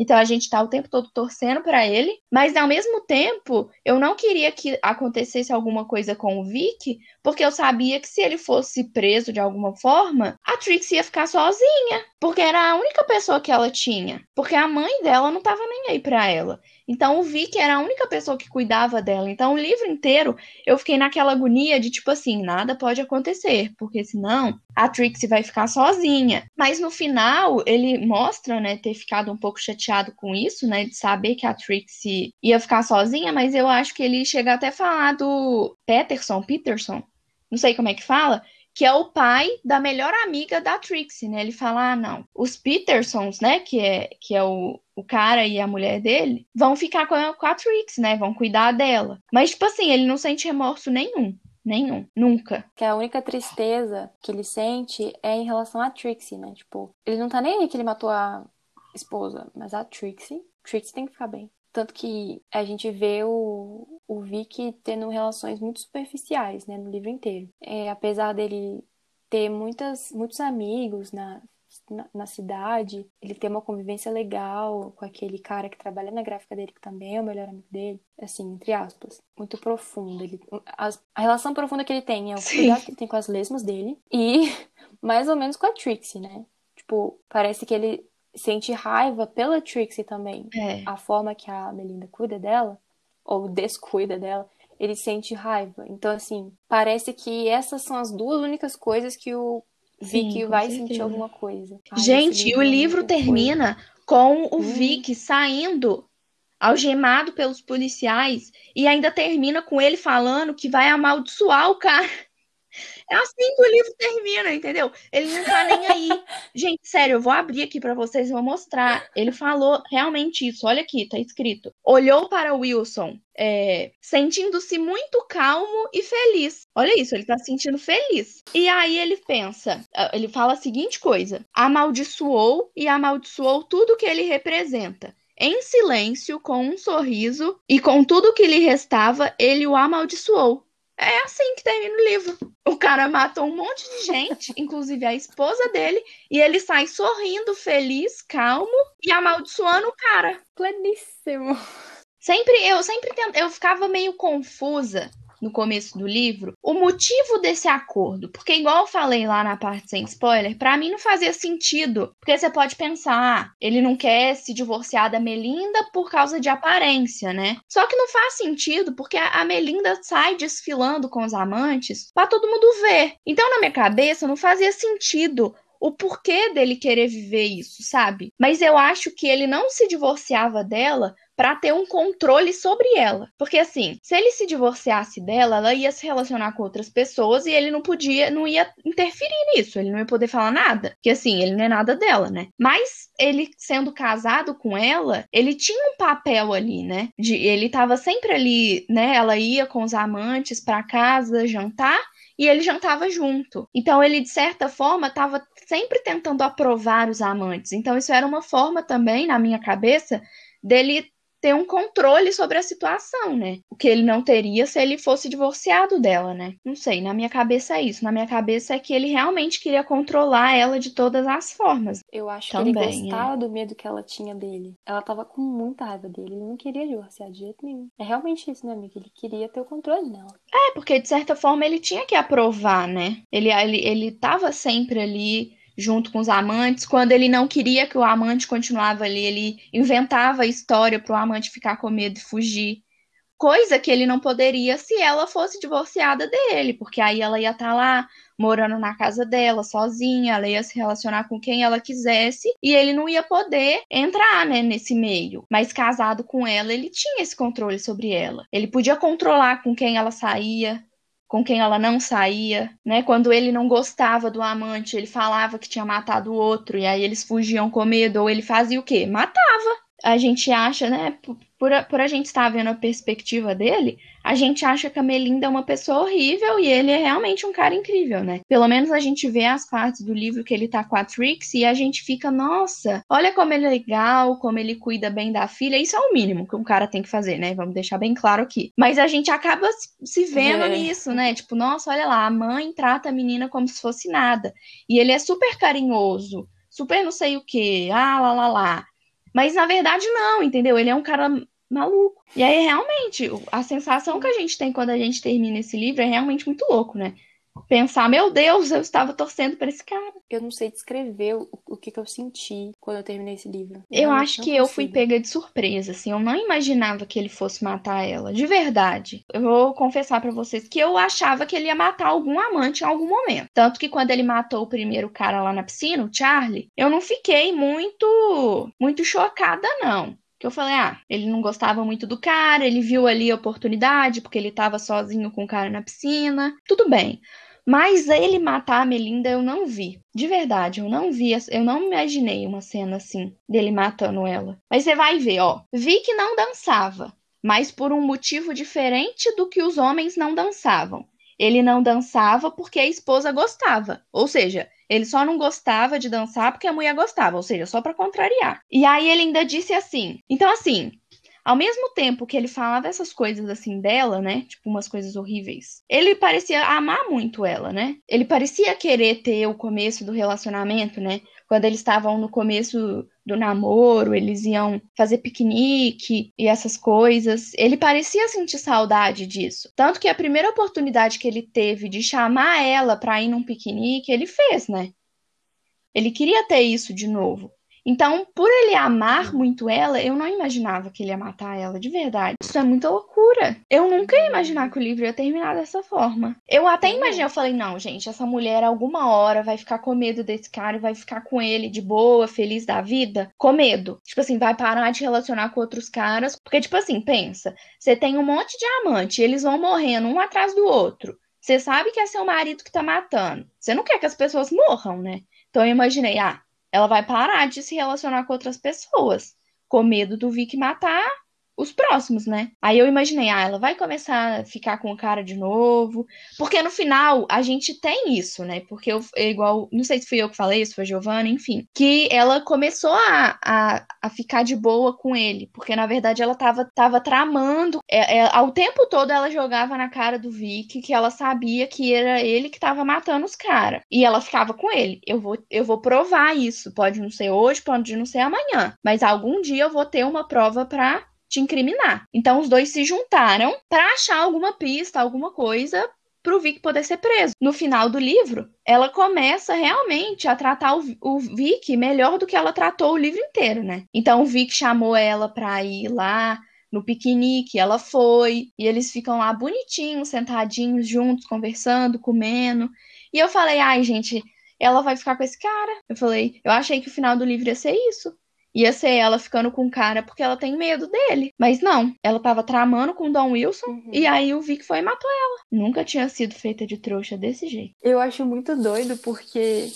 então a gente tá o tempo todo torcendo para ele, mas ao mesmo tempo eu não queria que acontecesse alguma coisa com o Vic, porque eu sabia que se ele fosse preso de alguma forma, a Trix ia ficar sozinha, porque era a única pessoa que ela tinha, porque a mãe dela não tava nem aí para ela. Então o Vic era a única pessoa que cuidava dela. Então o livro inteiro eu fiquei naquela agonia de tipo assim, nada pode acontecer, porque senão a Trixie vai ficar sozinha. Mas no final ele mostra, né, ter ficado um pouco chateado com isso, né, de saber que a Trixie ia ficar sozinha, mas eu acho que ele chega até a falar do Peterson, Peterson, não sei como é que fala, que é o pai da melhor amiga da Trixie, né? Ele fala: ah, não, os Petersons, né? Que é, que é o, o cara e a mulher dele, vão ficar com a, com a Trixie, né? Vão cuidar dela. Mas, tipo assim, ele não sente remorso nenhum. Nenhum. Nunca. Que a única tristeza que ele sente é em relação a Trixie, né? Tipo, ele não tá nem aí que ele matou a esposa, mas a Trixie. Trixie tem que ficar bem. Tanto que a gente vê o, o Vic tendo relações muito superficiais, né, no livro inteiro. É, apesar dele ter muitas, muitos amigos na, na, na, cidade, ele ter uma convivência legal com aquele cara que trabalha na gráfica dele, que também é o melhor amigo dele, assim, entre aspas, muito profunda. Ele, a, a relação profunda que ele tem é o cuidado que ele tem com as lesmas dele e mais ou menos com a Trixie, né? Tipo, parece que ele sente raiva pela Trixie também. É. A forma que a Melinda cuida dela, ou descuida dela, ele sente raiva. Então, assim, parece que essas são as duas únicas coisas que o Vic Sim, vai certeza. sentir alguma coisa. Ai, Gente, o livro termina coisa. com o hum. Vic saindo algemado pelos policiais e ainda termina com ele falando que vai amaldiçoar o cara. É assim que o livro termina, entendeu? Ele não tá nem aí. Gente, sério, eu vou abrir aqui para vocês e vou mostrar. Ele falou realmente isso. Olha aqui, tá escrito. Olhou para Wilson, é, sentindo-se muito calmo e feliz. Olha isso, ele tá se sentindo feliz. E aí ele pensa, ah, ele fala a seguinte coisa: amaldiçoou e amaldiçoou tudo que ele representa. Em silêncio, com um sorriso e com tudo que lhe restava, ele o amaldiçoou. É assim que termina o livro. O cara matou um monte de gente, inclusive a esposa dele, e ele sai sorrindo, feliz, calmo e amaldiçoando o cara. Pleníssimo. Sempre eu sempre eu ficava meio confusa no começo do livro o motivo desse acordo. Porque, igual eu falei lá na parte sem spoiler, para mim não fazia sentido. Porque você pode pensar, ah, ele não quer se divorciar da Melinda por causa de aparência, né? Só que não faz sentido, porque a Melinda sai desfilando com os amantes para todo mundo ver. Então, na minha cabeça, não fazia sentido o porquê dele querer viver isso, sabe? Mas eu acho que ele não se divorciava dela para ter um controle sobre ela. Porque assim, se ele se divorciasse dela, ela ia se relacionar com outras pessoas e ele não podia, não ia interferir nisso, ele não ia poder falar nada. Que assim, ele não é nada dela, né? Mas ele sendo casado com ela, ele tinha um papel ali, né? De ele tava sempre ali, né? Ela ia com os amantes para casa jantar e ele jantava junto. Então ele de certa forma estava sempre tentando aprovar os amantes. Então isso era uma forma também na minha cabeça dele ter um controle sobre a situação, né? O que ele não teria se ele fosse divorciado dela, né? Não sei, na minha cabeça é isso. Na minha cabeça é que ele realmente queria controlar ela de todas as formas. Eu acho Também, que ele gostava é. do medo que ela tinha dele. Ela tava com muita raiva dele. Ele não queria divorciar de jeito nenhum. É realmente isso, né, amiga? Ele queria ter o controle nela. É, porque de certa forma ele tinha que aprovar, né? Ele, ele, ele tava sempre ali junto com os amantes. Quando ele não queria que o amante continuava ali, ele inventava a história para o amante ficar com medo e fugir. Coisa que ele não poderia se ela fosse divorciada dele, porque aí ela ia estar tá lá morando na casa dela, sozinha, ela ia se relacionar com quem ela quisesse e ele não ia poder entrar, né, nesse meio. Mas casado com ela, ele tinha esse controle sobre ela. Ele podia controlar com quem ela saía, com quem ela não saía, né? Quando ele não gostava do amante, ele falava que tinha matado o outro, e aí eles fugiam com medo, ou ele fazia o quê? Matava. A gente acha, né? por a, por a gente estar vendo a perspectiva dele, a gente acha que a Melinda é uma pessoa horrível e ele é realmente um cara incrível, né? Pelo menos a gente vê as partes do livro que ele tá com a Trix e a gente fica, nossa, olha como ele é legal, como ele cuida bem da filha. Isso é o mínimo que um cara tem que fazer, né? Vamos deixar bem claro aqui. Mas a gente acaba se vendo é. nisso, né? Tipo, nossa, olha lá, a mãe trata a menina como se fosse nada. E ele é super carinhoso, super não sei o que, ah, lá, lá, lá. Mas na verdade não, entendeu? Ele é um cara maluco. E aí, realmente, a sensação que a gente tem quando a gente termina esse livro é realmente muito louco, né? Pensar, meu Deus, eu estava torcendo para esse cara. Eu não sei descrever o, o que, que eu senti quando eu terminei esse livro. Eu, acho que eu fui pega de surpresa, assim. Eu não imaginava que ele fosse matar ela, de verdade. Eu vou confessar para vocês que eu achava que ele ia matar algum amante em algum momento. Tanto que quando ele matou o primeiro cara lá na piscina, o Charlie, eu não fiquei muito, muito chocada, não. Que eu falei, ah, ele não gostava muito do cara, ele viu ali a oportunidade, porque ele tava sozinho com o cara na piscina. Tudo bem. Mas ele matar a Melinda eu não vi. De verdade, eu não vi, eu não imaginei uma cena assim, dele matando ela. Mas você vai ver, ó. Vi que não dançava, mas por um motivo diferente do que os homens não dançavam. Ele não dançava porque a esposa gostava. Ou seja, ele só não gostava de dançar porque a mulher gostava, ou seja, só para contrariar. E aí ele ainda disse assim: então, assim, ao mesmo tempo que ele falava essas coisas assim dela, né? Tipo, umas coisas horríveis. Ele parecia amar muito ela, né? Ele parecia querer ter o começo do relacionamento, né? Quando eles estavam no começo do namoro, eles iam fazer piquenique e essas coisas. Ele parecia sentir saudade disso. Tanto que a primeira oportunidade que ele teve de chamar ela para ir num piquenique, ele fez, né? Ele queria ter isso de novo. Então, por ele amar muito ela, eu não imaginava que ele ia matar ela de verdade. Isso é muita loucura. Eu nunca ia imaginar que o livro ia terminar dessa forma. Eu até imaginei, eu falei, não, gente, essa mulher alguma hora vai ficar com medo desse cara e vai ficar com ele de boa, feliz da vida, com medo. Tipo assim, vai parar de relacionar com outros caras. Porque, tipo assim, pensa, você tem um monte de amante, eles vão morrendo um atrás do outro. Você sabe que é seu marido que tá matando. Você não quer que as pessoas morram, né? Então eu imaginei, ah, ela vai parar de se relacionar com outras pessoas, com medo do Vic matar os próximos, né? Aí eu imaginei, ah, ela vai começar a ficar com o cara de novo. Porque no final a gente tem isso, né? Porque eu, igual, não sei se fui eu que falei, se foi a Giovanna, enfim. Que ela começou a, a, a ficar de boa com ele. Porque na verdade ela tava, tava tramando. É, é, ao tempo todo ela jogava na cara do Vic que ela sabia que era ele que tava matando os caras. E ela ficava com ele. Eu vou, eu vou provar isso. Pode não ser hoje, pode não ser amanhã. Mas algum dia eu vou ter uma prova pra te incriminar. Então os dois se juntaram para achar alguma pista, alguma coisa para o Vic poder ser preso. No final do livro, ela começa realmente a tratar o, Vic melhor do que ela tratou o livro inteiro, né? Então o Vic chamou ela para ir lá no piquenique, ela foi, e eles ficam lá bonitinhos, sentadinhos juntos, conversando, comendo. E eu falei, ai, gente, ela vai ficar com esse cara. Eu falei, eu achei que o final do livro ia ser isso ia ser ela ficando com o cara porque ela tem medo dele. Mas não, ela tava tramando com o Don Wilson uhum. e aí o Vic foi e matou ela. Nunca tinha sido feita de trouxa desse jeito. Eu acho muito doido porque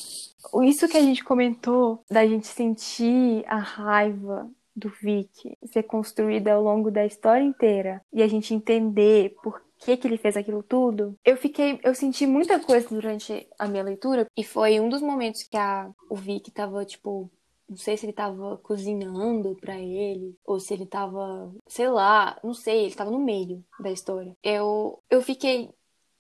isso que a gente comentou da gente sentir a raiva do Vic ser construída ao longo da história inteira e a gente entender por que, que ele fez aquilo tudo, eu fiquei, eu senti muita coisa durante a minha leitura e foi um dos momentos que a, o Vic tava, tipo, não sei se ele tava cozinhando para ele, ou se ele tava, sei lá, não sei, ele tava no meio da história. Eu, eu fiquei.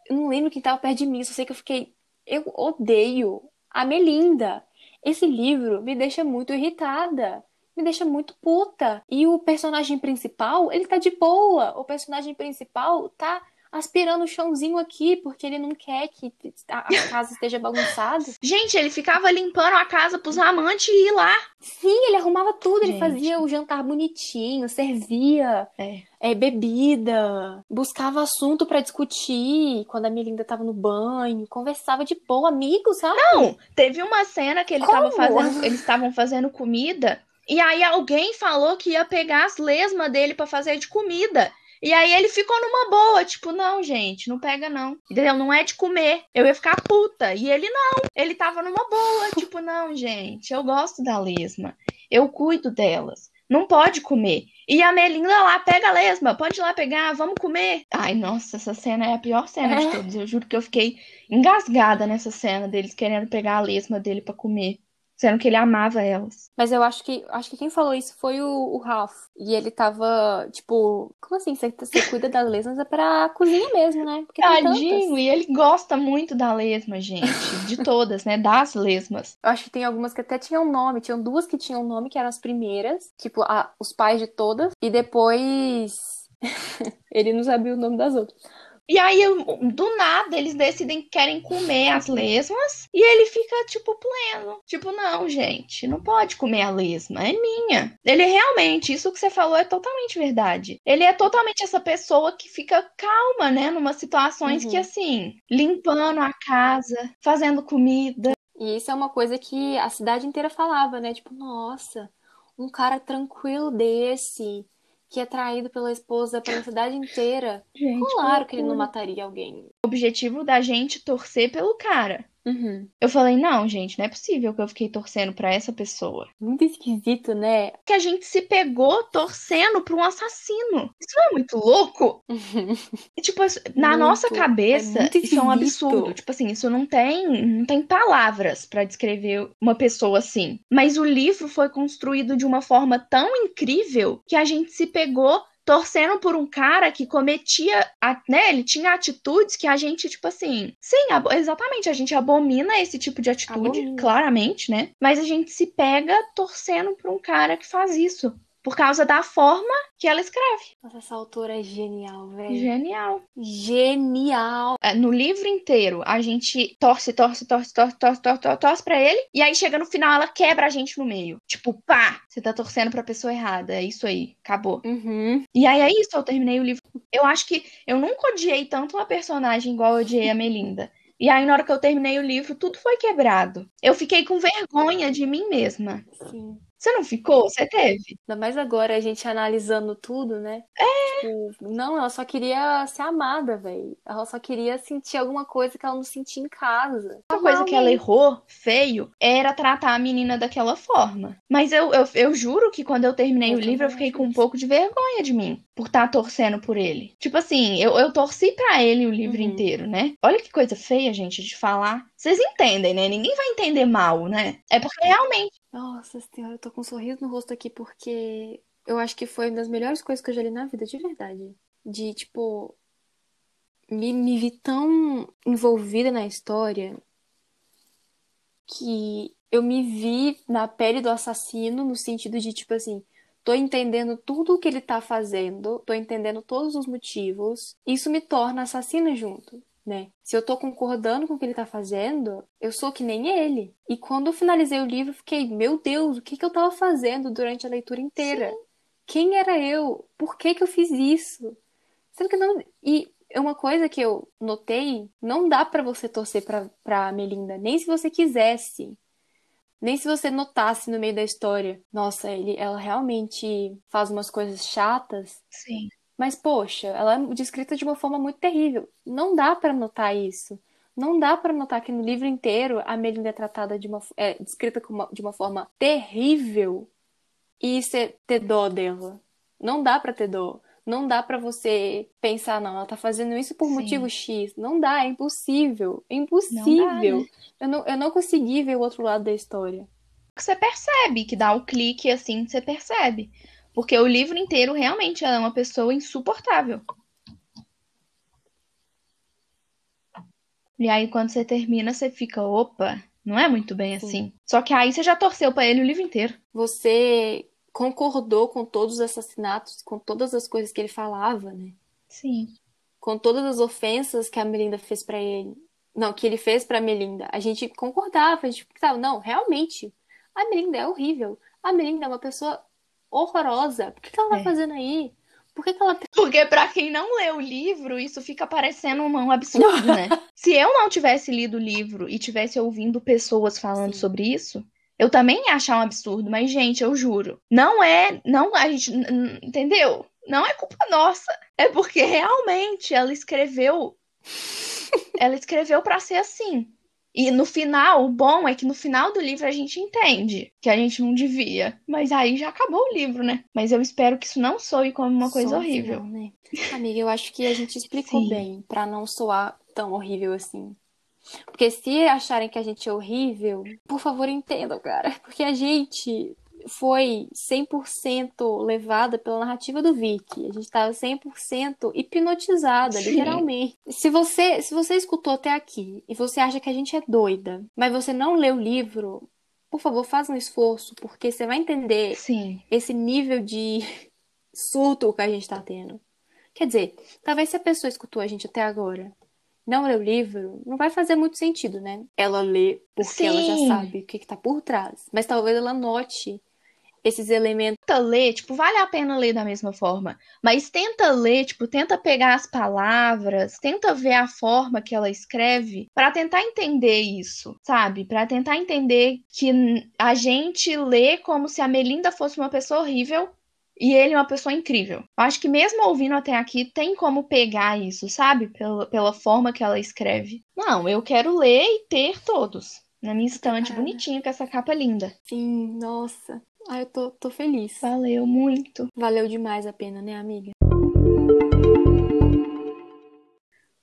Eu não lembro quem tava perto de mim, só sei que eu fiquei. Eu odeio a Melinda. Esse livro me deixa muito irritada. Me deixa muito puta. E o personagem principal, ele tá de boa. O personagem principal tá aspirando o chãozinho aqui, porque ele não quer que a casa esteja bagunçada. Gente, ele ficava limpando a casa pros amantes e ir lá. Sim, ele arrumava tudo, Gente. ele fazia o jantar bonitinho, servia é. É, bebida, buscava assunto para discutir quando a Melinda tava no banho, conversava de boa, amigos, sabe? Não, teve uma cena que ele tava fazendo, eles estavam fazendo comida. E aí alguém falou que ia pegar as lesmas dele para fazer de comida. E aí ele ficou numa boa, tipo, não, gente, não pega não. Entendeu? Não é de comer. Eu ia ficar puta. E ele não. Ele tava numa boa, tipo, não, gente, eu gosto da lesma. Eu cuido delas. Não pode comer. E a Melinda lá, pega a lesma, pode ir lá pegar, vamos comer. Ai, nossa, essa cena é a pior cena é. de todos. Eu juro que eu fiquei engasgada nessa cena deles querendo pegar a lesma dele para comer. Sendo que ele amava elas. Mas eu acho que acho que quem falou isso foi o, o Ralph. E ele tava, tipo, como assim? Você, você cuida das lesmas é pra cozinha mesmo, né? Porque Tadinho, e ele gosta muito da lesma, gente. De todas, né? Das lesmas. Eu acho que tem algumas que até tinham nome. Tinham duas que tinham nome, que eram as primeiras. Tipo, a, os pais de todas. E depois. ele não sabia o nome das outras. E aí, do nada, eles decidem que querem comer as lesmas. E ele fica, tipo, pleno. Tipo, não, gente, não pode comer a lesma. É minha. Ele realmente, isso que você falou é totalmente verdade. Ele é totalmente essa pessoa que fica calma, né? Numa situações uhum. que, assim, limpando a casa, fazendo comida. E isso é uma coisa que a cidade inteira falava, né? Tipo, nossa, um cara tranquilo desse que é traído pela esposa pela cidade inteira. Gente, claro que ele não mataria alguém. O objetivo da gente torcer pelo cara. Uhum. Eu falei, não, gente, não é possível que eu fiquei torcendo para essa pessoa. Muito esquisito, né? Que a gente se pegou torcendo pra um assassino. Isso não é muito louco? Uhum. E, tipo, na muito. nossa cabeça, é isso é um absurdo. Tipo assim, isso não tem, não tem palavras para descrever uma pessoa assim. Mas o livro foi construído de uma forma tão incrível que a gente se pegou torcendo por um cara que cometia, né, ele tinha atitudes que a gente, tipo assim, sim, exatamente, a gente abomina esse tipo de atitude, abomina. claramente, né? Mas a gente se pega torcendo por um cara que faz isso. Por causa da forma que ela escreve. Nossa, essa autora é genial, velho. Genial. Genial. É, no livro inteiro, a gente torce, torce, torce, torce, torce, torce, torce, torce pra ele, e aí chega no final, ela quebra a gente no meio. Tipo, pá, você tá torcendo pra pessoa errada. É isso aí, acabou. Uhum. E aí é isso, eu terminei o livro. Eu acho que eu nunca odiei tanto uma personagem igual eu odiei a Melinda. E aí, na hora que eu terminei o livro, tudo foi quebrado. Eu fiquei com vergonha de mim mesma. Sim. Você não ficou? Você teve? Ainda mais agora a gente analisando tudo, né? É. Tipo, não, ela só queria ser amada, velho. Ela só queria sentir alguma coisa que ela não sentia em casa. Uma coisa que ela errou, feio, era tratar a menina daquela forma. Mas eu, eu, eu juro que quando eu terminei Eu o livro, eu fiquei com um pouco de vergonha de mim. Por estar torcendo por ele. Tipo assim, eu, eu torci pra ele o livro Uhum. inteiro, né? Olha que coisa feia, gente, de falar. Vocês entendem, né? Ninguém vai entender mal, né? É porque realmente. Nossa senhora, eu tô com um sorriso no rosto aqui porque eu acho que foi uma das melhores coisas que eu já li na vida, de verdade. De, tipo, me, me vi tão envolvida na história que eu me vi na pele do assassino, no sentido de, tipo assim, tô entendendo tudo o que ele tá fazendo, tô entendendo todos os motivos. Isso me torna assassina junto. Né? Se eu tô concordando com o que ele tá fazendo, eu sou que nem ele. E quando eu finalizei o livro, eu fiquei, meu Deus, o que que eu tava fazendo durante a leitura inteira? Quem era eu? Por que que eu fiz isso? Sendo que não. E é uma coisa que eu notei, não dá pra você torcer pra, pra Melinda, nem se você quisesse. Nem se você notasse no meio da história, nossa, ele, ela realmente faz umas coisas chatas, Sim. Mas, poxa, ela é descrita de uma forma muito terrível. Não dá pra notar isso. Não dá pra notar que no livro inteiro a Melinda é tratada de uma, é descrita como uma- de uma forma terrível e você ter dó dela. Não dá pra ter dó. Não dá pra você pensar, não, ela tá fazendo isso por Sim. motivo X. Não dá, é impossível. É Não impossível. dá, né? Eu não, eu não consegui ver o outro lado da história. Você percebe que dá o clique assim, você percebe. Porque o livro inteiro realmente ela é uma pessoa insuportável. E aí, quando você termina, você fica, opa, não é muito bem Sim. assim. Só que aí você já torceu pra ele o livro inteiro. Você concordou com todos os assassinatos, com todas as coisas que ele falava, né? Sim. com todas as ofensas que a Melinda fez pra ele. Não, que ele fez pra Melinda. A gente concordava, a gente pensava, não, realmente, a Melinda é horrível. A Melinda é uma pessoa horrorosa. Por que que ela tá É. fazendo aí? Por que que ela Porque pra quem não lê o livro, isso fica parecendo um absurdo, né? Se eu não tivesse lido o livro e tivesse ouvindo pessoas falando Sim. sobre isso, eu também ia achar um absurdo, mas gente, eu juro, não é, não a gente, entendeu? Não é culpa nossa, é porque realmente ela escreveu ela escreveu pra ser assim. E no final, o bom é que no final do livro a gente entende que a gente não devia. Mas aí já acabou o livro, né? Mas eu espero que isso não soe como uma coisa Só horrível. final, né? Amiga, eu acho que a gente explicou Sim. bem pra não soar tão horrível assim. Porque se acharem que a gente é horrível, por favor, entendam, cara. Porque a gente foi 100% levada pela narrativa do Vicky. A gente tava 100% hipnotizada, Sim. literalmente. Se você, se você escutou até aqui e você acha que a gente é doida, mas você não leu o livro, por favor, faça um esforço, porque você vai entender Sim. esse nível de surto que a gente tá tendo. Quer dizer, talvez se a pessoa escutou a gente até agora, não leu o livro, não vai fazer muito sentido, né? Ela lê porque ela já Sim. sabe o que que tá por trás. Mas talvez ela note esses elementos. Tenta ler, tipo, vale a pena ler da mesma forma. Mas tenta ler, tipo, tenta pegar as palavras, tenta ver a forma que ela escreve pra tentar entender isso, sabe? Pra tentar entender que a gente lê como se a Melinda fosse uma pessoa horrível e ele uma pessoa incrível. Eu acho que mesmo ouvindo até aqui, tem como pegar isso, sabe? Pela, pela forma que ela escreve. Não, eu quero ler e ter todos. Na minha estante, bonitinho, com essa capa linda. Sim, nossa. Ai, eu tô, tô feliz. Valeu muito. Valeu demais a pena, né, amiga?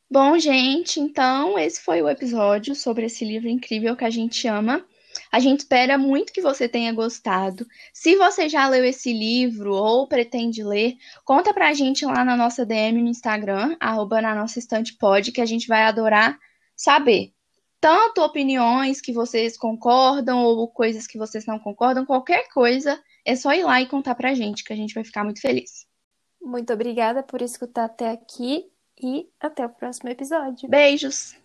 Bom, gente, então esse foi o episódio sobre esse livro incrível que a gente ama. A gente espera muito que você tenha gostado. Se você já leu esse livro ou pretende ler, conta pra gente lá na nossa DM no Instagram, arroba na nossa estante pod, que a gente vai adorar saber. Tanto opiniões que vocês concordam ou coisas que vocês não concordam, qualquer coisa, é só ir lá e contar pra gente, que a gente vai ficar muito feliz. Muito obrigada por escutar até aqui e até o próximo episódio. Beijos!